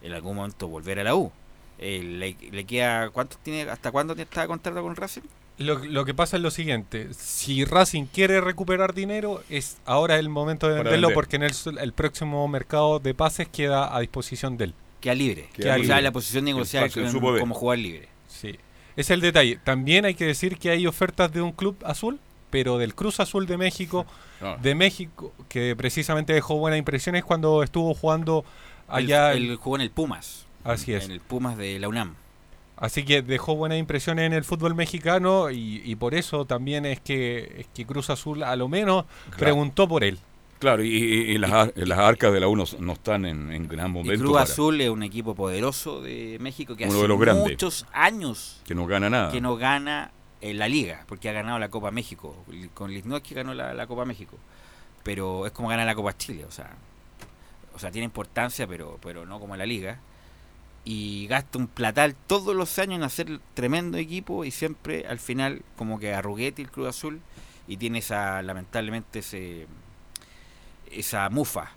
en algún momento volver a la U. Eh, le, le queda, ¿cuánto tiene, ¿Hasta cuándo está contrato con Racing? Lo, lo que pasa es lo siguiente, si Racing quiere recuperar dinero, es ahora el momento de venderlo vender. porque en el, el próximo mercado de pases queda a disposición de él. Queda libre. Queda o libre. sea, la posición negociada como jugador libre. Sí. Es el detalle. También hay que decir que hay ofertas de un club azul, pero del Cruz Azul de México, Ah. de México, que precisamente dejó buenas impresiones cuando estuvo jugando allá. Él jugó en el Pumas. Así es. En el Pumas de la UNAM. Así que dejó buenas impresiones en el fútbol mexicano y, y por eso también es que, es que Cruz Azul a lo menos preguntó por él. Claro, y, y- y las, las arcas de la U no, no están en, en gran Y momento. Cruz para- Azul es un equipo poderoso de México que Uno hace de los grandes. muchos años Que no gana nada. que no gana en la liga, porque ha ganado la Copa México. Con Lichnowsky ganó la, la Copa México. Pero es como ganar la Copa Chile, o sea, o sea, tiene importancia, pero, pero no como en la liga. Y gasta un platal todos los años en hacer tremendo equipo y siempre al final como que arruguete el Cruz Azul y tiene esa, lamentablemente, ese esa mufa.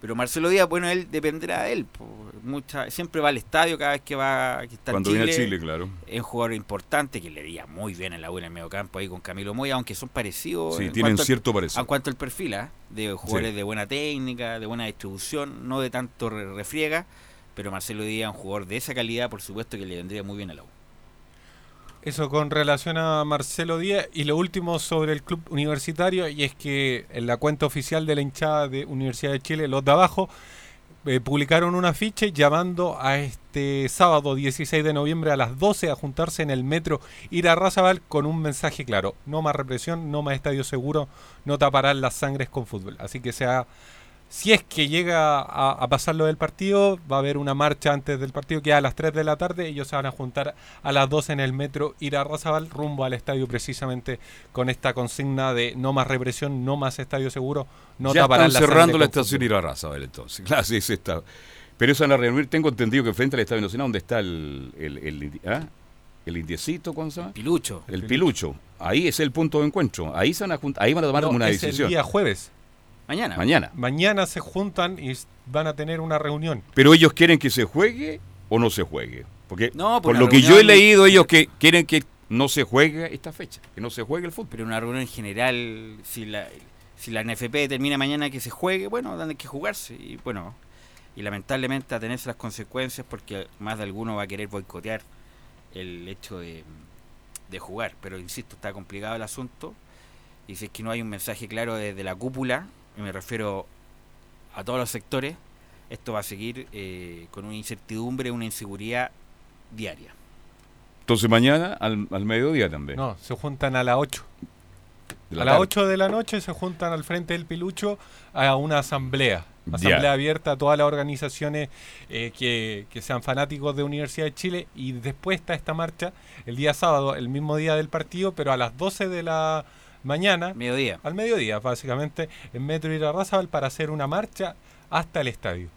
Pero Marcelo Díaz, bueno, él dependerá de él. Mucha, siempre va al estadio cada vez que va que está en Cuando viene a Chile, claro. es un jugador importante que le diría muy bien en la U en el mediocampo ahí con Camilo Moya, aunque son parecidos. Sí, en tienen al- cierto parecido. En cuanto al perfil, ¿ah? de jugadores Sí. de buena técnica, de buena distribución, no de tanto re- refriega, pero Marcelo Díaz, un jugador de esa calidad, por supuesto que le vendría muy bien a la U. Eso con relación a Marcelo Díaz. Y lo último sobre el club universitario, y es que en la cuenta oficial de la hinchada de Universidad de Chile, los de abajo, eh, publicaron un afiche llamando a este sábado 16 de noviembre a las 12 a juntarse en el metro Ir a Razabal con un mensaje claro. No más represión, no más estadio seguro, no taparán las sangres con fútbol. Así que sea... Si es que llega a, a pasar lo del partido, va a haber una marcha antes del partido que a las 3 de la tarde. Ellos se van a juntar a las 12 en el metro Ir a Razabal rumbo al estadio precisamente con esta consigna de no más represión, no más estadio seguro, no ya taparán están la cerrando la estación Irarraza, a ver entonces. [laughs] Claro, sí, sí está. Pero eso van a reunir, tengo entendido que frente al Estadio Nacional, donde está el, el, el, ¿ah? el indiecito, ¿cómo se llama? Pilucho. El pilucho. Ahí es el punto de encuentro. Ahí, se van a, ahí van a tomar No, una es decisión. el día jueves. Mañana. Mañana. Mañana se juntan y van a tener una reunión. Pero ellos quieren que se juegue o no se juegue. Porque No, por pues lo que yo he leído, ellos que quieren que no se juegue esta fecha, que no se juegue el fútbol. Pero una reunión en general, si la, si la NFP termina mañana que se juegue, bueno, dan que jugarse. Y bueno, y lamentablemente a tenerse las consecuencias porque más de alguno va a querer boicotear el hecho de, de jugar. Pero insisto, está complicado el asunto. Y si es que no hay un mensaje claro desde la cúpula, y me refiero a todos los sectores, esto va a seguir eh, con una incertidumbre, una inseguridad diaria. Entonces mañana al, al mediodía también. No, se juntan a las 8. de la a las tarde. 8 de la noche se juntan al frente del Pilucho a una asamblea. Asamblea abierta a todas las organizaciones eh, que, que sean fanáticos de Universidad de Chile. Y después está esta marcha el día sábado, el mismo día del partido, pero a las 12 de la mañana. Mediodía. Al mediodía, básicamente, en Metro Irarrázaval para hacer una marcha hasta el estadio.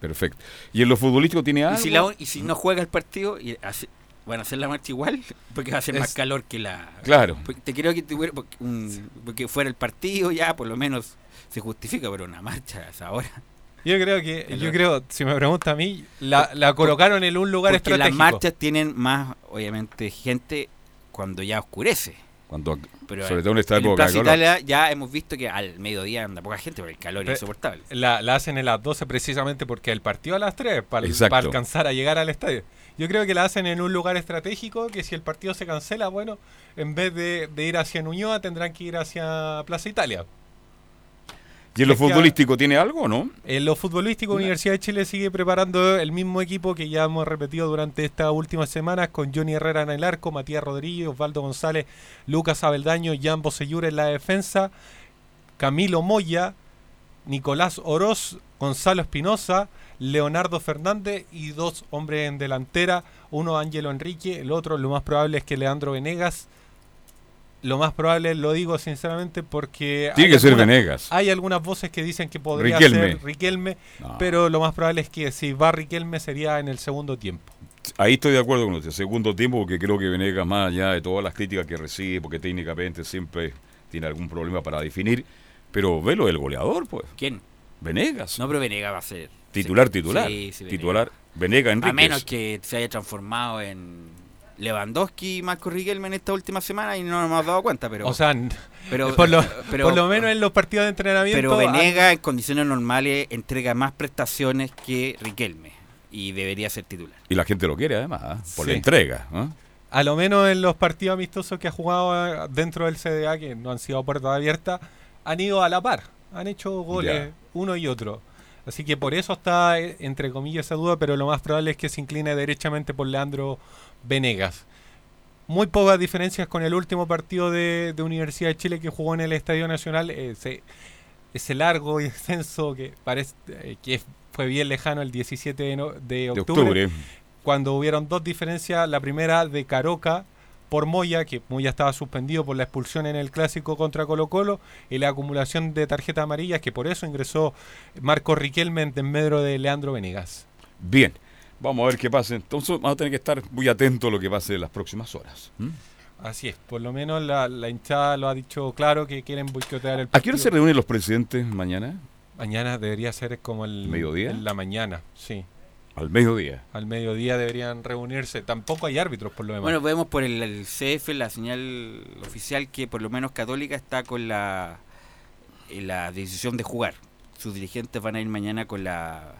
Perfecto. ¿Y en lo futbolístico tiene algo? Y si, la- y si no juega el partido, y hace- van a hacer la marcha igual, [laughs] porque va a ser más Es- calor que la. Claro. Porque te creo que tuviera, porque, un- porque fuera el partido, ya por lo menos se justifica, pero una marcha a esa hora. [laughs] Yo creo que, El- yo creo, si me pregunta a mí, la, la colocaron en un lugar Porque las estratégico. marchas tienen más, obviamente, gente cuando ya oscurece. Cuando, Pero sobre todo en esta en época. Calor. Italia ya hemos visto que al mediodía anda poca gente, porque el calor Pe- es insoportable. La, la hacen en las 12 precisamente porque el partido a las 3 para, Exacto. alcanzar a llegar al estadio. Yo creo que la hacen en un lugar estratégico que si el partido se cancela, bueno, en vez de, de ir hacia Nuñoa tendrán que ir hacia Plaza Italia. ¿Y en lo futbolístico tiene algo o no? En lo futbolístico, Universidad de Chile sigue preparando el mismo equipo que ya hemos repetido durante estas últimas semanas con Johnny Herrera en el arco, Matías Rodríguez, Osvaldo González, Lucas Abeldaño, Jan Bosellura en la defensa, Camilo Moya, Nicolás Oroz, Gonzalo Espinosa, Leonardo Fernández y dos hombres en delantera, uno Ángelo Enrique, el otro lo más probable es que Leandro Venegas Lo más probable, lo digo sinceramente, porque. Tiene hay que ser algunas- Venegas. Hay algunas voces que dicen que podría Riquelme. ser Riquelme, No. pero lo más probable es que si va Riquelme sería en el segundo tiempo. Ahí estoy de acuerdo con usted. Segundo tiempo, porque creo que Venegas, más allá de todas las críticas que recibe, porque técnicamente siempre tiene algún problema para definir, pero velo el goleador, pues. ¿Quién? Venegas. No, pero Venega va a ser. Titular, sí. titular. Sí, sí, Venega. titular. Venegas, Enríquez. A menos que se haya transformado en Lewandowski y Marco Riquelme en esta última semana y no nos hemos dado cuenta, pero... o sea, pero, [laughs] por, lo, pero- por lo menos en los partidos de entrenamiento. Pero Venega en condiciones normales entrega más prestaciones que Riquelme y debería ser titular. Y la gente lo quiere, además, ¿ah? por la entrega. ¿ah? A lo menos en los partidos amistosos que ha jugado eh, dentro del CDA, que no han sido a puerta abierta, han ido a la par. Han hecho goles Ya. uno y otro. Así que por eso está, eh, entre comillas, esa duda, pero lo más probable es que se incline derechamente por Leandro Venegas. Muy pocas diferencias con el último partido de, de Universidad de Chile que jugó en el Estadio Nacional. Ese, ese largo [laughs] y extenso que parece eh, que fue bien lejano el 17 de, no- de De octubre octubre. cuando hubieron dos diferencias, la primera de Caroca por Moya, que Moya estaba suspendido por la expulsión en el clásico contra Colo Colo, y la acumulación de tarjetas amarillas, que por eso ingresó Marco Riquelme en desmedro de Leandro Venegas. Bien. Vamos a ver qué pasa. Entonces vamos a tener que estar muy atentos a lo que pase en las próximas horas. Así es, por lo menos la, la hinchada lo ha dicho claro que quieren boicotear el ¿A qué hora se partido. reúnen los presidentes mañana? Mañana debería ser como el ¿Mediodía? En la mañana, sí. Al mediodía. Al mediodía deberían reunirse. Tampoco hay árbitros por lo demás. Bueno, vemos por el, el CF, la señal oficial, que por lo menos Católica está con la, en la decisión de jugar. Sus dirigentes van a ir mañana con la...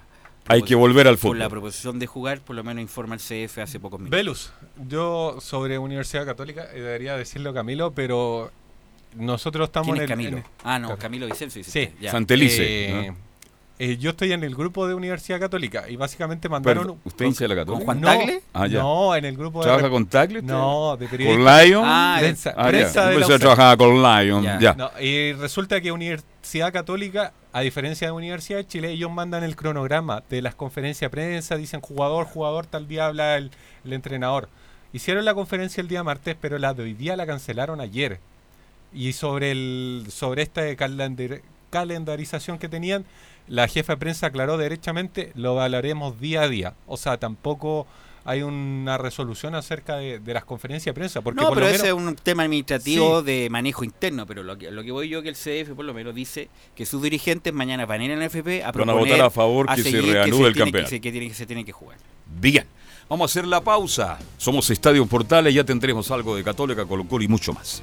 Hay que volver al Con la fútbol. proposición de jugar, por lo menos informa el CF hace pocos minutos. Velus, yo sobre Universidad Católica, eh, debería decirlo Camilo, pero nosotros estamos ¿Quién en el... Camilo? en el- ah, no. Camilo Vicencio. Sí, ya. Santelice. Eh, ¿no? Eh, yo estoy en el grupo de Universidad Católica y básicamente mandaron... Perdón, ¿Usted hincha de la Católica? Juan no, Tagle? Ah, ya. no, en el grupo de... ¿Trabaja con Tagle? usted? No, de ¿Con periodistas. Lion? Ah, Prensa, Ah, prensa de Yo la trabajaba con Lion. Ya. Ya. No, y resulta que Universidad Católica, a diferencia de Universidad de Chile, ellos mandan el cronograma de las conferencias de prensa, dicen jugador, jugador, tal día habla el, el entrenador. Hicieron la conferencia el día martes, pero la de hoy día la cancelaron ayer. Y sobre el sobre esta calendar- calendarización que tenían, la jefa de prensa aclaró derechamente, lo valoremos día a día. O sea, tampoco hay una resolución acerca de, de las conferencias de prensa. Porque no, por pero lo ese es un tema administrativo Sí. de manejo interno, pero lo que, lo que voy yo que el CF por lo menos dice que sus dirigentes mañana van a ir al FP a Van a proponer votar a favor que se reanude el que- campeonato. que tiene que se tiene que jugar. Bien. Vamos a hacer la pausa. Somos Estadio Portales, ya tendremos algo de Católica, Colo Colo y mucho más.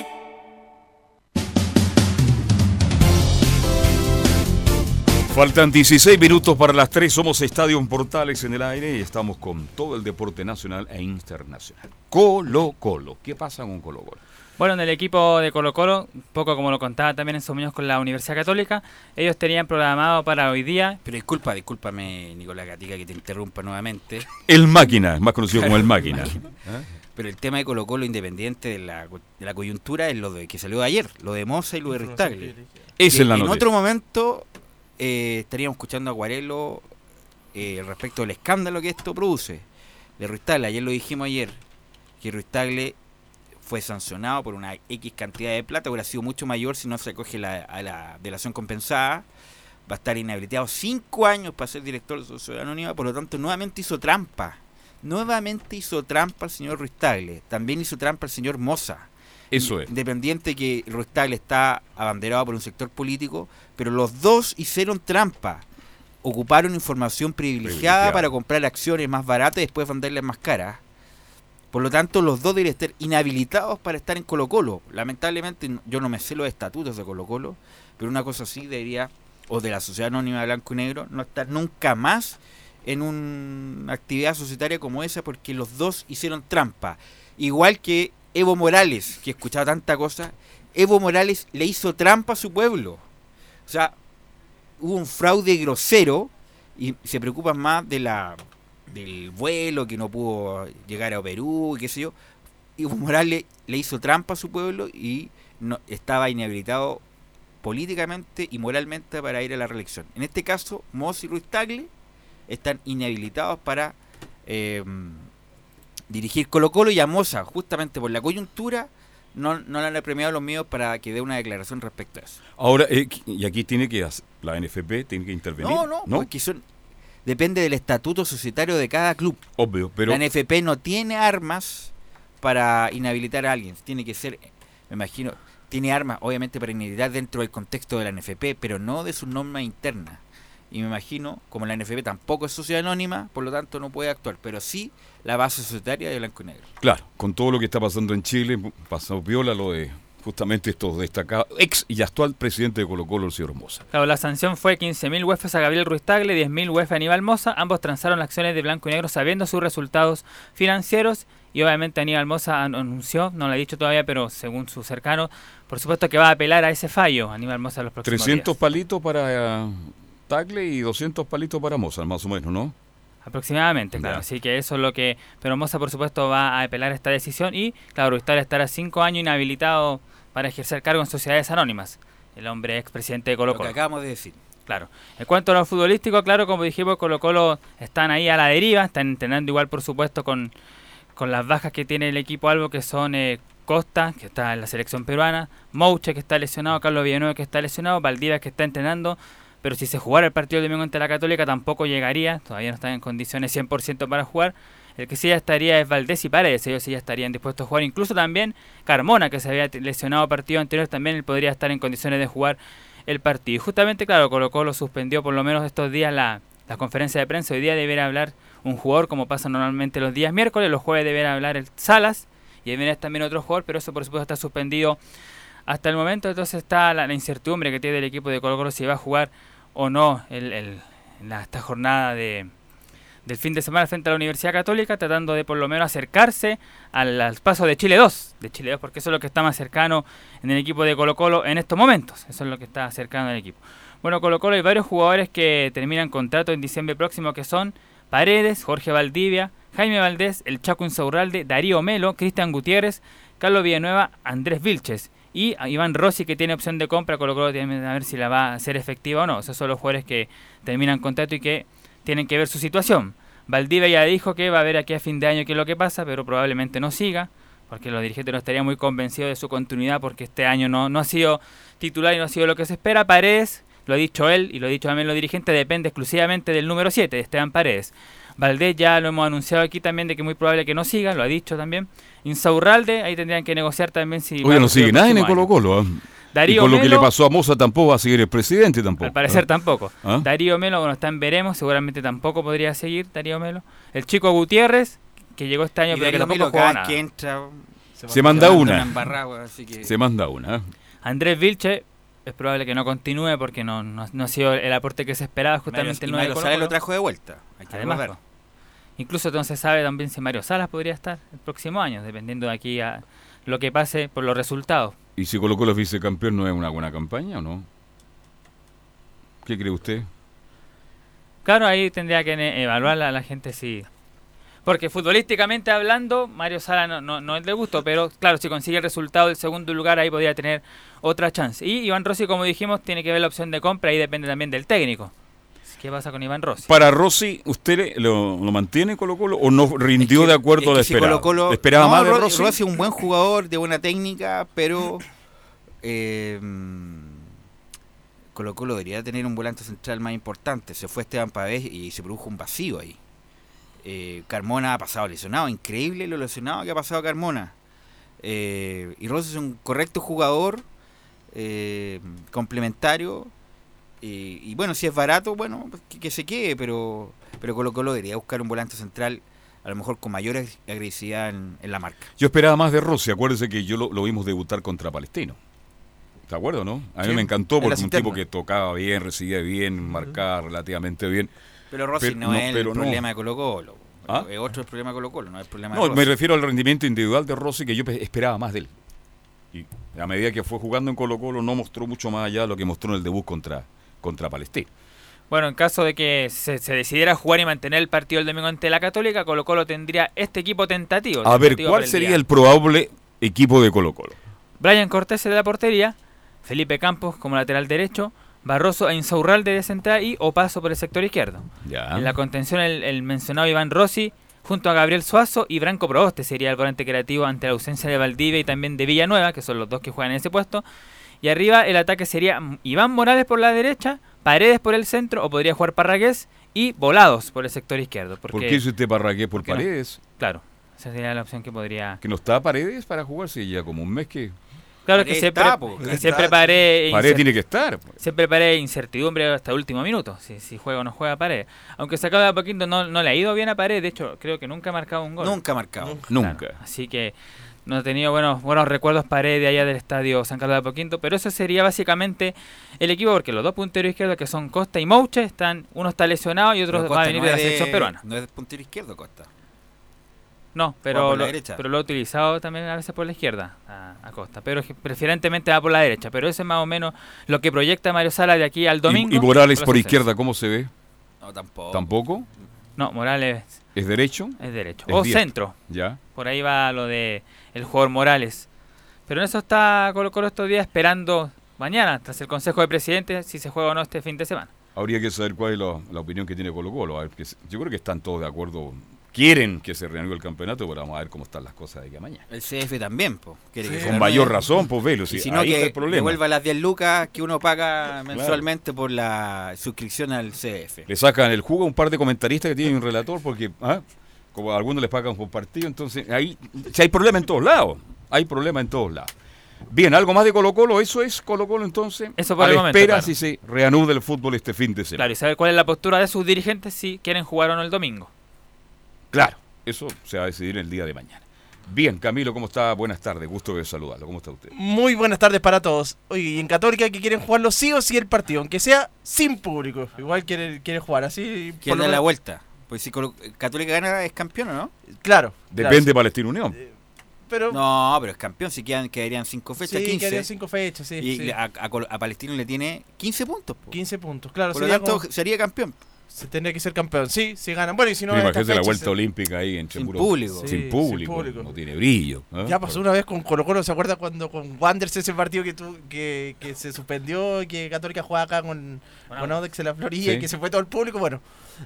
Faltan 16 minutos para las 3. Somos Estadio Portales en el aire y estamos con todo el deporte nacional e internacional. Colo Colo. ¿Qué pasa con Colo Colo? Bueno, en el equipo de Colo Colo, poco como lo contaba también en sus con la Universidad Católica, ellos tenían programado para hoy día... Pero disculpa, discúlpame Nicolás Gatica que te interrumpa nuevamente. El Máquina, más conocido como el Máquina. ¿Ah? Pero el tema de Colo Colo independiente de la, de la coyuntura es lo de que salió ayer, lo de Moza y lo de Ristagli. Esa es la En noticia. otro momento eh, estaríamos escuchando a Guarelo eh, respecto al escándalo que esto produce. De Ruiz-Tagle, ayer lo dijimos ayer, que Ruiz-Tagle fue sancionado por una X cantidad de plata, hubiera sido mucho mayor si no se acoge la, a la delación compensada. Va a estar inhabilitado cinco años para ser director de Sociedad Anónima, por lo tanto, nuevamente hizo trampa. Nuevamente hizo trampa el señor Ruiz-Tagle. También hizo trampa el señor Moza. Eso es. Independiente que Ruiz-Tagle está abanderado por un sector político, pero los dos hicieron trampa. Ocuparon información privilegiada, Privilegiada. para comprar acciones más baratas y después venderlas más caras. Por lo tanto, los dos deberían estar inhabilitados para estar en Colo Colo. Lamentablemente, yo no me sé los estatutos de Colo Colo, pero una cosa así debería, o de la Sociedad Anónima de Blanco y Negro, no estar nunca más en una actividad societaria como esa porque los dos hicieron trampa. Igual que Evo Morales, que he escuchado tanta cosa, Evo Morales le hizo trampa a su pueblo. O sea, hubo un fraude grosero y se preocupan más de la del vuelo que no pudo llegar a Perú y qué sé yo. Evo Morales le hizo trampa a su pueblo y no estaba inhabilitado políticamente y moralmente para ir a la reelección. En este caso, Moss y Ruiz Tagle están inhabilitados para eh, dirigir Colo Colo y a Moza, justamente por la coyuntura, no, no le han premiado los míos para que dé una declaración respecto a eso. Ahora, eh, y aquí tiene que hacer, la NFP tiene que intervenir. No, no, porque son depende del estatuto societario de cada club. Obvio, pero La NFP no tiene armas para inhabilitar a alguien. Tiene que ser, me imagino, tiene armas obviamente para inhabilitar dentro del contexto de la NFP, pero no de su norma interna. Y me imagino, como la NFP tampoco es sociedad anónima, por lo tanto no puede actuar, pero sí la base societaria de Blanco y Negro. claro, con todo lo que está pasando en Chile, pasó viola lo de justamente estos destacados, ex y actual presidente de Colo Colo, el señor Moza. Claro, la sanción fue 15.000 UEFs a Gabriel Ruiz Tagle, 10.000 UEF a Aníbal Moza. Ambos transaron las acciones de Blanco y Negro sabiendo sus resultados financieros. Y obviamente Aníbal Moza an- anunció, no lo ha dicho todavía, pero según su cercano, por supuesto que va a apelar a ese fallo, Aníbal Moza, los próximos 300 días. palitos para y 200 palitos para Moza, más o menos, ¿no? Aproximadamente, claro. Ya. Así que eso es lo que. Pero Moza, por supuesto, va a apelar esta decisión. Y, claro, Tagle estará cinco años inhabilitado para ejercer cargo en sociedades anónimas. El hombre expresidente de Colo Lo que Colo. acabamos de decir. Claro. En cuanto a lo futbolístico, claro, como dijimos, Colo Colo están ahí a la deriva, están entrenando igual, por supuesto, con, con las bajas que tiene el equipo algo que son eh, Costa, que está en la selección peruana, Mouche, que está lesionado, Carlos Villanueva, que está lesionado, Valdivia, que está entrenando, pero si se jugara el partido del domingo ante la Católica tampoco llegaría, todavía no están en condiciones 100% para jugar. El que sí ya estaría es Valdés y Paredes, ellos sí ya estarían dispuestos a jugar. Incluso también Carmona, que se había lesionado partido anterior, también podría estar en condiciones de jugar el partido. Y justamente, claro, Colo Colo suspendió por lo menos estos días la, la conferencia de prensa. Hoy día deberá hablar un jugador, como pasa normalmente los días miércoles. Los jueves deberá hablar el Salas y el viernes también otro jugador, pero eso por supuesto está suspendido hasta el momento. Entonces está la, la incertidumbre que tiene el equipo de Colo Colo si va a jugar o no el, la, esta jornada de, del fin de semana frente a la Universidad Católica, tratando de por lo menos acercarse al, al paso de Chile 2, de Chile 2, porque eso es lo que está más cercano en el equipo de Colo Colo en estos momentos, eso es lo que está cercano el equipo. Bueno, Colo Colo hay varios jugadores que terminan contrato en diciembre próximo, que son Paredes, Jorge Valdivia, Jaime Valdés, el Chaco Insaurralde, Darío Melo, Cristian Gutiérrez, Carlos Villanueva, Andrés Vilches y a Iván Rossi que tiene opción de compra, Colo Colo tiene que ver si la va a hacer efectiva o no. Esos son los jugadores que terminan contrato y que tienen que ver su situación. Valdivia ya dijo que va a ver aquí a fin de año qué es lo que pasa, pero probablemente no siga, porque los dirigentes no estarían muy convencidos de su continuidad porque este año no, no ha sido titular y no ha sido lo que se espera. Paredes, lo ha dicho él y lo ha dicho también los dirigentes, depende exclusivamente del número 7, de Esteban Paredes. Valdés ya lo hemos anunciado aquí también de que es muy probable que no siga, lo ha dicho también. Insaurralde, ahí tendrían que negociar también si... Oye, no sigue nadie en el Colo. Colo. ¿ah? Y Darío con lo que le pasó a Moza tampoco va a seguir el presidente tampoco. Al parecer ¿ah? tampoco. ¿Ah? Darío Melo, bueno, está en veremos, seguramente tampoco podría seguir Darío Melo. El chico Gutiérrez, que llegó este año, Y pero que tampoco Melo jugó cada nada. que entra Se manda una. embarrada, así que- Se manda una. ¿ah? Andrés Vilche, es probable que no continúe porque no, no, no ha sido el aporte que se esperaba justamente el y 9 de Mario Colo Sala lo trajo de vuelta. Hay que Además. Incluso se sabe también si Mario Salas podría estar el próximo año, dependiendo de aquí a lo que pase por los resultados. ¿Y si Colo Colo vicecampeón no es una buena campaña o no? ¿Qué cree usted? Claro, ahí tendría que evaluar la, la gente si... Porque futbolísticamente hablando, Mario Sala no, no, no es de gusto, pero claro, si consigue el resultado del segundo lugar, ahí podría tener otra chance. Y Iván Rossi, como dijimos, tiene que ver la opción de compra, ahí depende también del técnico. ¿Qué pasa con Iván Rossi? Para Rossi, ¿usted lo, lo mantiene Colo Colo o no rindió de acuerdo a lo Es que si esperado? Colo-Colo- ¿Esperaba No, más de Ro- Rossi? es un buen jugador, de buena técnica, pero eh, Colo Colo debería tener un volante central más importante. Se fue Esteban Pavés y se produjo un vacío ahí. Eh, Carmona ha pasado lesionado, increíble lo lesionado que ha pasado Carmona. Eh, y Rossi es un correcto jugador, eh, complementario. Y, y bueno, si es barato, bueno, pues que, que se quede, pero, pero Colo Colo debería buscar un volante central a lo mejor con mayor ag- agresividad en, en la marca. Yo esperaba más de Rossi. Acuérdese que yo lo, lo vimos debutar contra Palestino. ¿De acuerdo, no? A mí Sí, me encantó en porque un cisterna. tipo que tocaba bien, recibía bien, marcaba relativamente bien. Pero Rossi Pero no, es el no. problema de Colo Colo. ¿Ah? Es otro el problema de Colo Colo, no es el problema No, de me Rossi. refiero al rendimiento individual de Rossi que yo pe- esperaba más de él. Y a medida que fue jugando en Colo Colo no mostró mucho más allá de lo que mostró en el debut contra, contra Palestino. Bueno, en caso de que se, se decidiera jugar y mantener el partido el domingo ante la Católica, Colo Colo tendría este equipo tentativo. A ver, ¿cuál sería día. el probable equipo de Colo Colo? Brian Cortés de la portería, Felipe Campos como lateral derecho, Barroso e Insaurralde de central y Opaso por el sector izquierdo. Ya. En la contención el, el mencionado Iván Rossi junto a Gabriel Suazo y Branco Proboste sería el volante creativo ante la ausencia de Valdivia y también de Villanueva, que son los dos que juegan en ese puesto. Y arriba el ataque sería Iván Morales por la derecha, Paredes por el centro o podría jugar Parragués y Volados por el sector izquierdo. Porque, ¿Por qué hizo usted Parragués por no- Paredes? Claro, esa sería la opción que podría... ¿Que no está Paredes para jugar? Si ya como un mes que... Claro que Paredes siempre, que siempre Paredes... Paredes incer- tiene que estar. pues. Siempre paré incertidumbre hasta el último minuto, si, si juega o no juega Paredes. Aunque sacado de a poquito no, no le ha ido bien a Paredes, de hecho creo que nunca ha marcado un gol. Nunca ha marcado. Nunca. Así que no ha tenido buenos, buenos recuerdos Paredes de allá del estadio San Carlos de Apoquinto, pero eso sería básicamente el equipo porque los dos punteros izquierdos que son Costa y Mouche, están, uno está lesionado y otro va a venir no de la es selección peruana. No es puntero izquierdo, Costa. No, pero lo, pero lo ha utilizado también a veces por la izquierda a, a Costa, pero preferentemente va por la derecha, pero eso es más o menos lo que proyecta Mario Sala de aquí al domingo. ¿Y, y Morales por izquierda cómo se ve? No, tampoco. ¿Tampoco? No, Morales ¿Es derecho? es derecho. Es o diestro. centro. Ya. Por ahí va lo de el jugador Morales. Pero en eso está Colo Colo estos días esperando mañana, tras el Consejo de Presidentes, si se juega o no este fin de semana. Habría que saber cuál es la, la opinión que tiene Colo Colo. A ver, que se- yo creo que están todos de acuerdo. Quieren que se reanude el campeonato, pero vamos a ver cómo están las cosas de aquí a mañana. El CF también, que se Con mayor razón, pues velo. Sí, si no, que el problema. devuelva las 10 lucas que uno paga mensualmente por la suscripción al CF. Le sacan el jugo a un par de comentaristas que tienen un relator porque, ¿ah? Como a algunos les pagan por partido, entonces ahí si hay problema en todos lados. Hay problema en todos lados. Bien, algo más de Colo Colo, eso es Colo Colo entonces. Eso por a el la momento, espera claro. si se reanuda el fútbol este fin de semana. Claro, y saber cuál es la postura de sus dirigentes si quieren jugar o no el domingo. Claro, eso se va a decidir el día de mañana. Bien, Camilo, ¿cómo está? Buenas tardes, gusto de saludarlo. ¿Cómo está usted? Muy buenas tardes para todos. Oye, y en Católica que quieren jugarlo sí o sí el partido, aunque sea sin público. Igual quieren, quieren jugar así. ¿Quién por lo da la vuelta? Pues si Católica gana es campeón o no? Claro. Depende claro. Palestino Unión. Pero No, pero es campeón, si quedan, quedarían 5 fechas, sí, 15. quedarían cinco fechas, sí. y sí. a, a a Palestino le tiene 15 puntos. po. 15 puntos, claro. Por lo tanto, como- sería campeón. Se tendría que ser campeón. Sí, si ganan. Bueno, y si no. Sí, estas la vuelta se- olímpica ahí en Sin público. Sí, Sin sin público. No tiene brillo. Ya pasó una vez con Colo Colo, ¿se acuerda cuando con Wanderers ese partido que, tu- que, que se suspendió y que Católica jugaba acá con, con Audax en la Florida Sí. y que se fue todo el público? Bueno,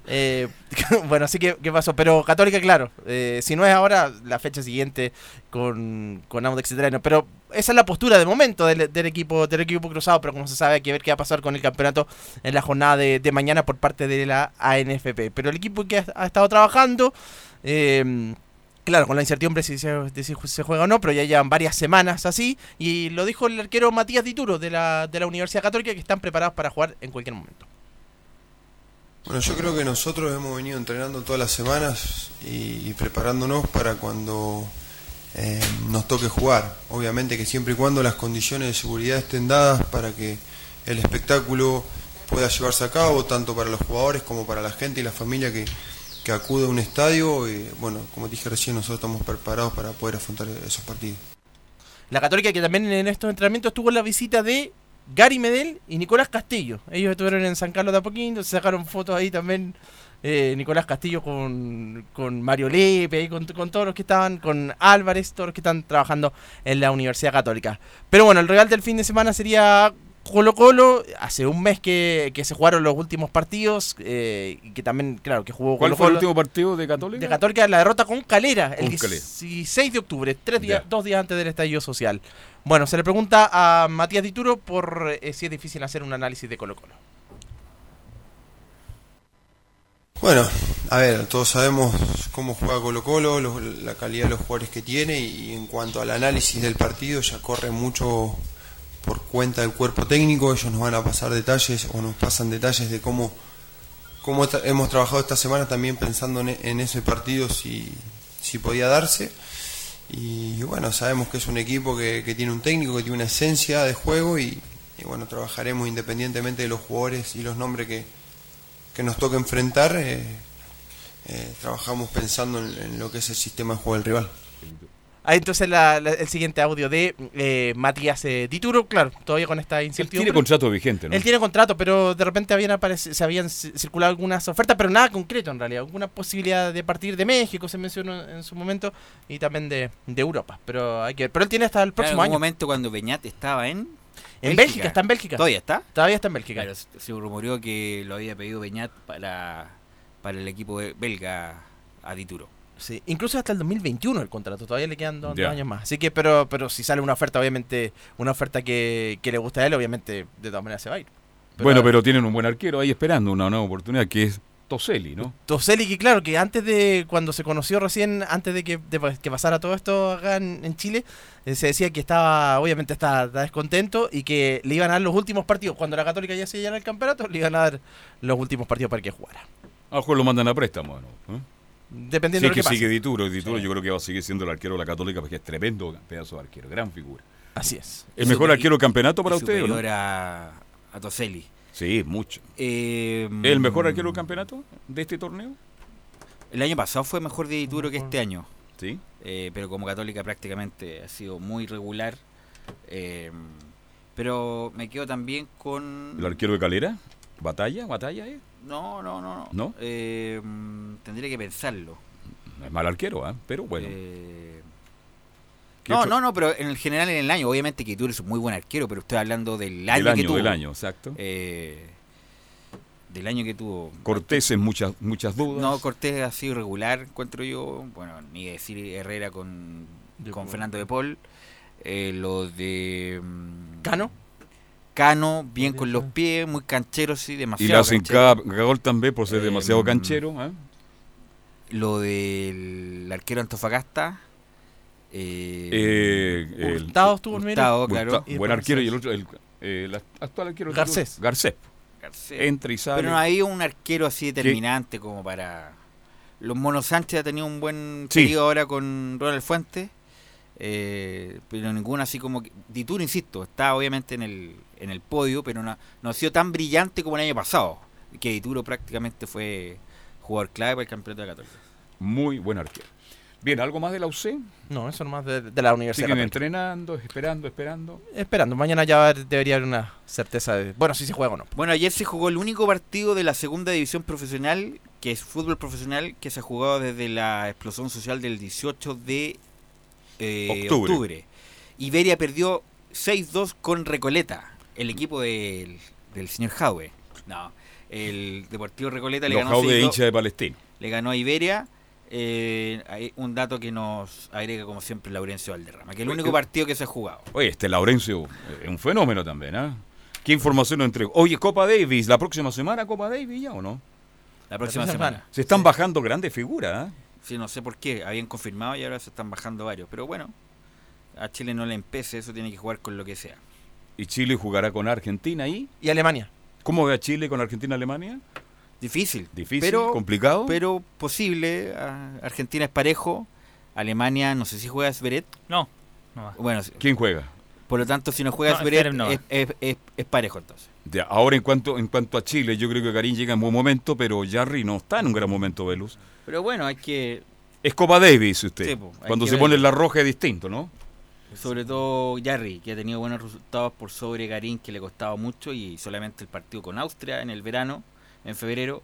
eh, [laughs] bueno, así que ¿qué pasó? Pero Católica, claro, eh, si no es ahora, la fecha siguiente con, con Audax y Terreno. Pero esa es la postura de momento del, equipo del equipo cruzado, pero como se sabe hay que ver qué va a pasar con el campeonato en la jornada de, mañana por parte de la ANFP. Pero el equipo que ha, estado trabajando, eh, claro, con la incertidumbre si se, juega o no, pero ya llevan varias semanas así, y lo dijo el arquero Matías Dituro de la, de la Universidad Católica que están preparados para jugar en cualquier momento. Bueno, yo creo que nosotros hemos venido entrenando todas las semanas y preparándonos para cuando eh, nos toque jugar. Obviamente que siempre y cuando las condiciones de seguridad estén dadas para que el espectáculo pueda llevarse a cabo, tanto para los jugadores como para la gente y la familia que, que acude a un estadio. Y, bueno, como dije recién, nosotros estamos preparados para poder afrontar esos partidos. La Católica que también en estos entrenamientos tuvo la visita de Gary Medel y Nicolás Castillo. Ellos estuvieron en San Carlos de Apoquindo, se sacaron fotos ahí también. Eh, Nicolás Castillo con, con Mario Lepe y con, con todos los que estaban, con Álvarez, todos los que están trabajando en la Universidad Católica. Pero bueno, el regalo del fin de semana sería Colo Colo. Hace un mes que, que se jugaron los últimos partidos eh, y que también, claro, que jugó ¿Cuál Colo fue el último partido de Católica? De Católica, la derrota con Calera, el Con Calera. 16 de octubre, tres días, dos días antes del estallido social. Bueno, se le pregunta a Matías Dituro por eh, si es difícil hacer un análisis de Colo Colo. Bueno, a ver, todos sabemos cómo juega Colo Colo, la calidad de los jugadores que tiene y en cuanto al análisis del partido ya corre mucho por cuenta del cuerpo técnico, ellos nos van a pasar detalles o nos pasan detalles de cómo, cómo hemos trabajado esta semana también pensando en, en ese partido si, si podía darse. Y bueno, sabemos que es un equipo que, que tiene un técnico, que tiene una esencia de juego y, y bueno, trabajaremos independientemente de los jugadores y los nombres que, que nos toca enfrentar, eh, eh, trabajamos pensando en, en lo que es el sistema de juego del rival. Ahí entonces la- la- el siguiente audio de eh, Matías eh, Dituro, claro, todavía con esta Él incertidumbre. tiene contrato vigente, ¿no? Él tiene contrato, pero de repente habían aparec- se habían ci- circulado algunas ofertas, pero nada concreto en realidad. Alguna posibilidad de partir de México, se mencionó en su momento, y también de, de Europa. Pero hay que ver. Pero él tiene hasta el Claro, próximo en un año. momento cuando Beñat estaba en. En Bélgica, está en Bélgica. ¿Todavía está? Todavía está en Bélgica. Claro, se rumoreó que lo había pedido Beñat para, para el equipo belga a Dituro. Sí, incluso hasta el 2021 el contrato, todavía le quedan dos, años más. Así que, pero, pero si sale una oferta, obviamente, una oferta que, que le gusta a él, obviamente, de todas maneras se va a ir. Pero- bueno, pero tienen un buen arquero ahí esperando una nueva oportunidad que es Toselli, ¿no? Toselli, que claro, que antes de, cuando se conoció recién, antes de que, de que pasara todo esto acá en, en Chile, eh, se decía que estaba, obviamente estaba, estaba descontento y que le iban a dar los últimos partidos. Cuando la Católica ya se llenara el campeonato, le iban a dar los últimos partidos para que jugara. A lo mejor lo mandan a préstamo, ¿no? ¿Eh? Dependiendo Sí, de lo que que sigue Dituro. Dituro yo creo que va a seguir siendo el arquero de la Católica porque es tremendo pedazo de arquero, gran figura. Así es. ¿El mejor arquero del campeonato para usted? o no? superior a, a Toselli. Sí, mucho. Eh, ¿El mejor arquero del campeonato de este torneo? El año pasado fue mejor de Dituro que este año. Sí. Eh, pero como Católica prácticamente ha sido muy regular. Eh, pero me quedo también con. ¿El arquero de Calera? ¿Batalla? ¿Batalla? eh? No, no, no. no. ¿No? Eh, mm, tendría que pensarlo. Es mal arquero, ¿ah? Pero bueno. Eh, ¿Qué no, no, no, pero en el general en el año, obviamente que Dituro es un muy buen arquero, pero estoy hablando del año, Del que año, tuvo. del año, exacto. Eh, del año que tuvo. Cortés en muchas, muchas dudas. No, Cortés ha sido irregular, encuentro yo. Bueno, ni decir Herrera con, con Fernando de Paul. Eh, lo de. mm, ¿Cano? Cano, bien con los pies, muy canchero, sí, y demasiado. le hacen canchero. cada gol también por ser Eh, demasiado mm, canchero. ¿ah? Lo del arquero Antofagasta. Eh, Eh, el- estuvo en medio. Hurtado, claro. Buen arquero y el otro, el, eh, el actual arquero. Garcés. Garcés. Garcés. Entra y sale. Pero no había un arquero así determinante como para. Los Monos Sánchez ha tenido un buen Sí. periodo ahora con Ronald Fuentes. eh, pero ninguno así como. que- Dituro, insisto, está obviamente en el, en el podio, pero no, no ha sido tan brillante como el año pasado. Que Dituro prácticamente fue jugador clave para el campeonato de la Católica. Muy buen arquero. Bien, ¿algo más de la UC? No, eso nomás de, de la Universidad Siguen entrenando, esperando, esperando. Esperando, mañana ya debería haber una certeza de. Bueno, si se juega o no. Bueno, ayer se jugó el único partido de la segunda división profesional, que es fútbol profesional, que se ha jugado desde la explosión social del 18 de eh, Octubre. octubre. Iberia perdió 6-2 con Recoleta, el equipo del, del señor Jaue. No, el Deportivo Recoleta le Los ganó Jau de 6-2 hincha de Palestina. le ganó a Iberia eh, hay un dato que nos agrega como siempre Laurencio Valderrama, que es el único partido que se ha jugado. Oye, este Laurencio es un fenómeno también, ¿ah? ¿Qué información nos entregó? Oye, Copa Davis, ¿la próxima semana Copa Davis ya o no? La próxima semana. Se están bajando grandes figuras, ¿ah? Sí, no sé por qué, habían confirmado y ahora se están bajando varios, pero bueno, a Chile no le empece, eso tiene que jugar con lo que sea. ¿Y Chile jugará con Argentina ahí? Y Alemania. ¿Cómo ve a Chile con Argentina-Alemania? Difícil. Difícil, pero, complicado. Pero posible. Ah, Argentina es parejo. Alemania, no sé si juega Sveret. No. no va. Bueno, ¿Quién juega? por lo tanto, si no juega No, es, es- es- es parejo entonces. Ya, ahora en cuanto en cuanto a Chile, yo creo que Karim llega en buen momento, pero Jarry no está en un gran momento, Velus. Pero bueno, hay que, Es Copa Davis usted. Sí, Cuando se ver. pone la roja es distinto, ¿no? sobre todo Jarry, que ha tenido buenos resultados por sobre Garín, que le costaba mucho, y solamente el partido con Austria en el verano, en febrero,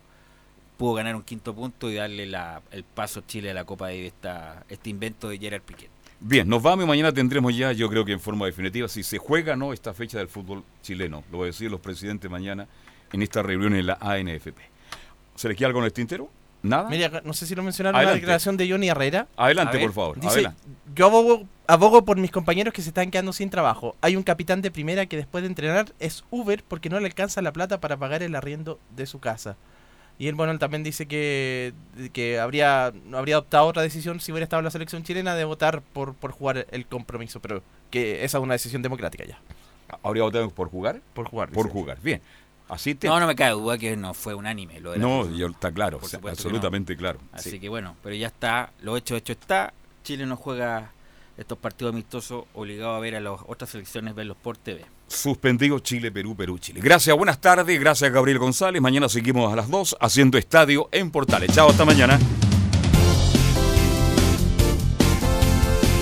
pudo ganar un quinto punto y darle la- el paso a Chile a la Copa de esta, este invento de Gerard Piquet. Bien, nos vamos y mañana tendremos ya, yo creo que en forma definitiva, si se juega o no esta fecha del fútbol chileno. Lo voy a decir los presidentes mañana en esta reunión en la ANFP. ¿Se les queda algo en el tintero? ¿Nada? Mira, no sé si lo mencionaron la declaración de Johnny Herrera. Adelante, ver, por favor. Dice, Adelante. yo abogo, abogo por mis compañeros que se están quedando sin trabajo. Hay un capitán de primera que después de entrenar es Uber porque no le alcanza la plata para pagar el arriendo de su casa. Y él, bueno, él también dice que, que habría, habría adoptado otra decisión si hubiera estado en la selección chilena de votar por, por jugar el compromiso, pero que esa es una decisión democrática ya. ¿Habría votado por jugar? Por jugar. Por dice. jugar, bien. Así te... No, no me cae duda que no fue unánime lo de la No, yo- está claro, o sea, absolutamente claro. Así sí. que bueno, pero ya está, lo hecho, hecho está. Chile no juega estos partidos amistosos, obligado a ver a las otras selecciones, verlos por TV. Suspendido Chile, Perú, Perú, Chile. Gracias, buenas tardes. Gracias, Gabriel González. Mañana seguimos a las 2 haciendo estadio en Portales. Chao, hasta mañana.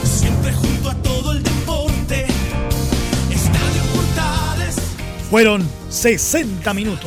Siempre junto a todo el deporte. Estadio Portales. Fueron 60 minutos.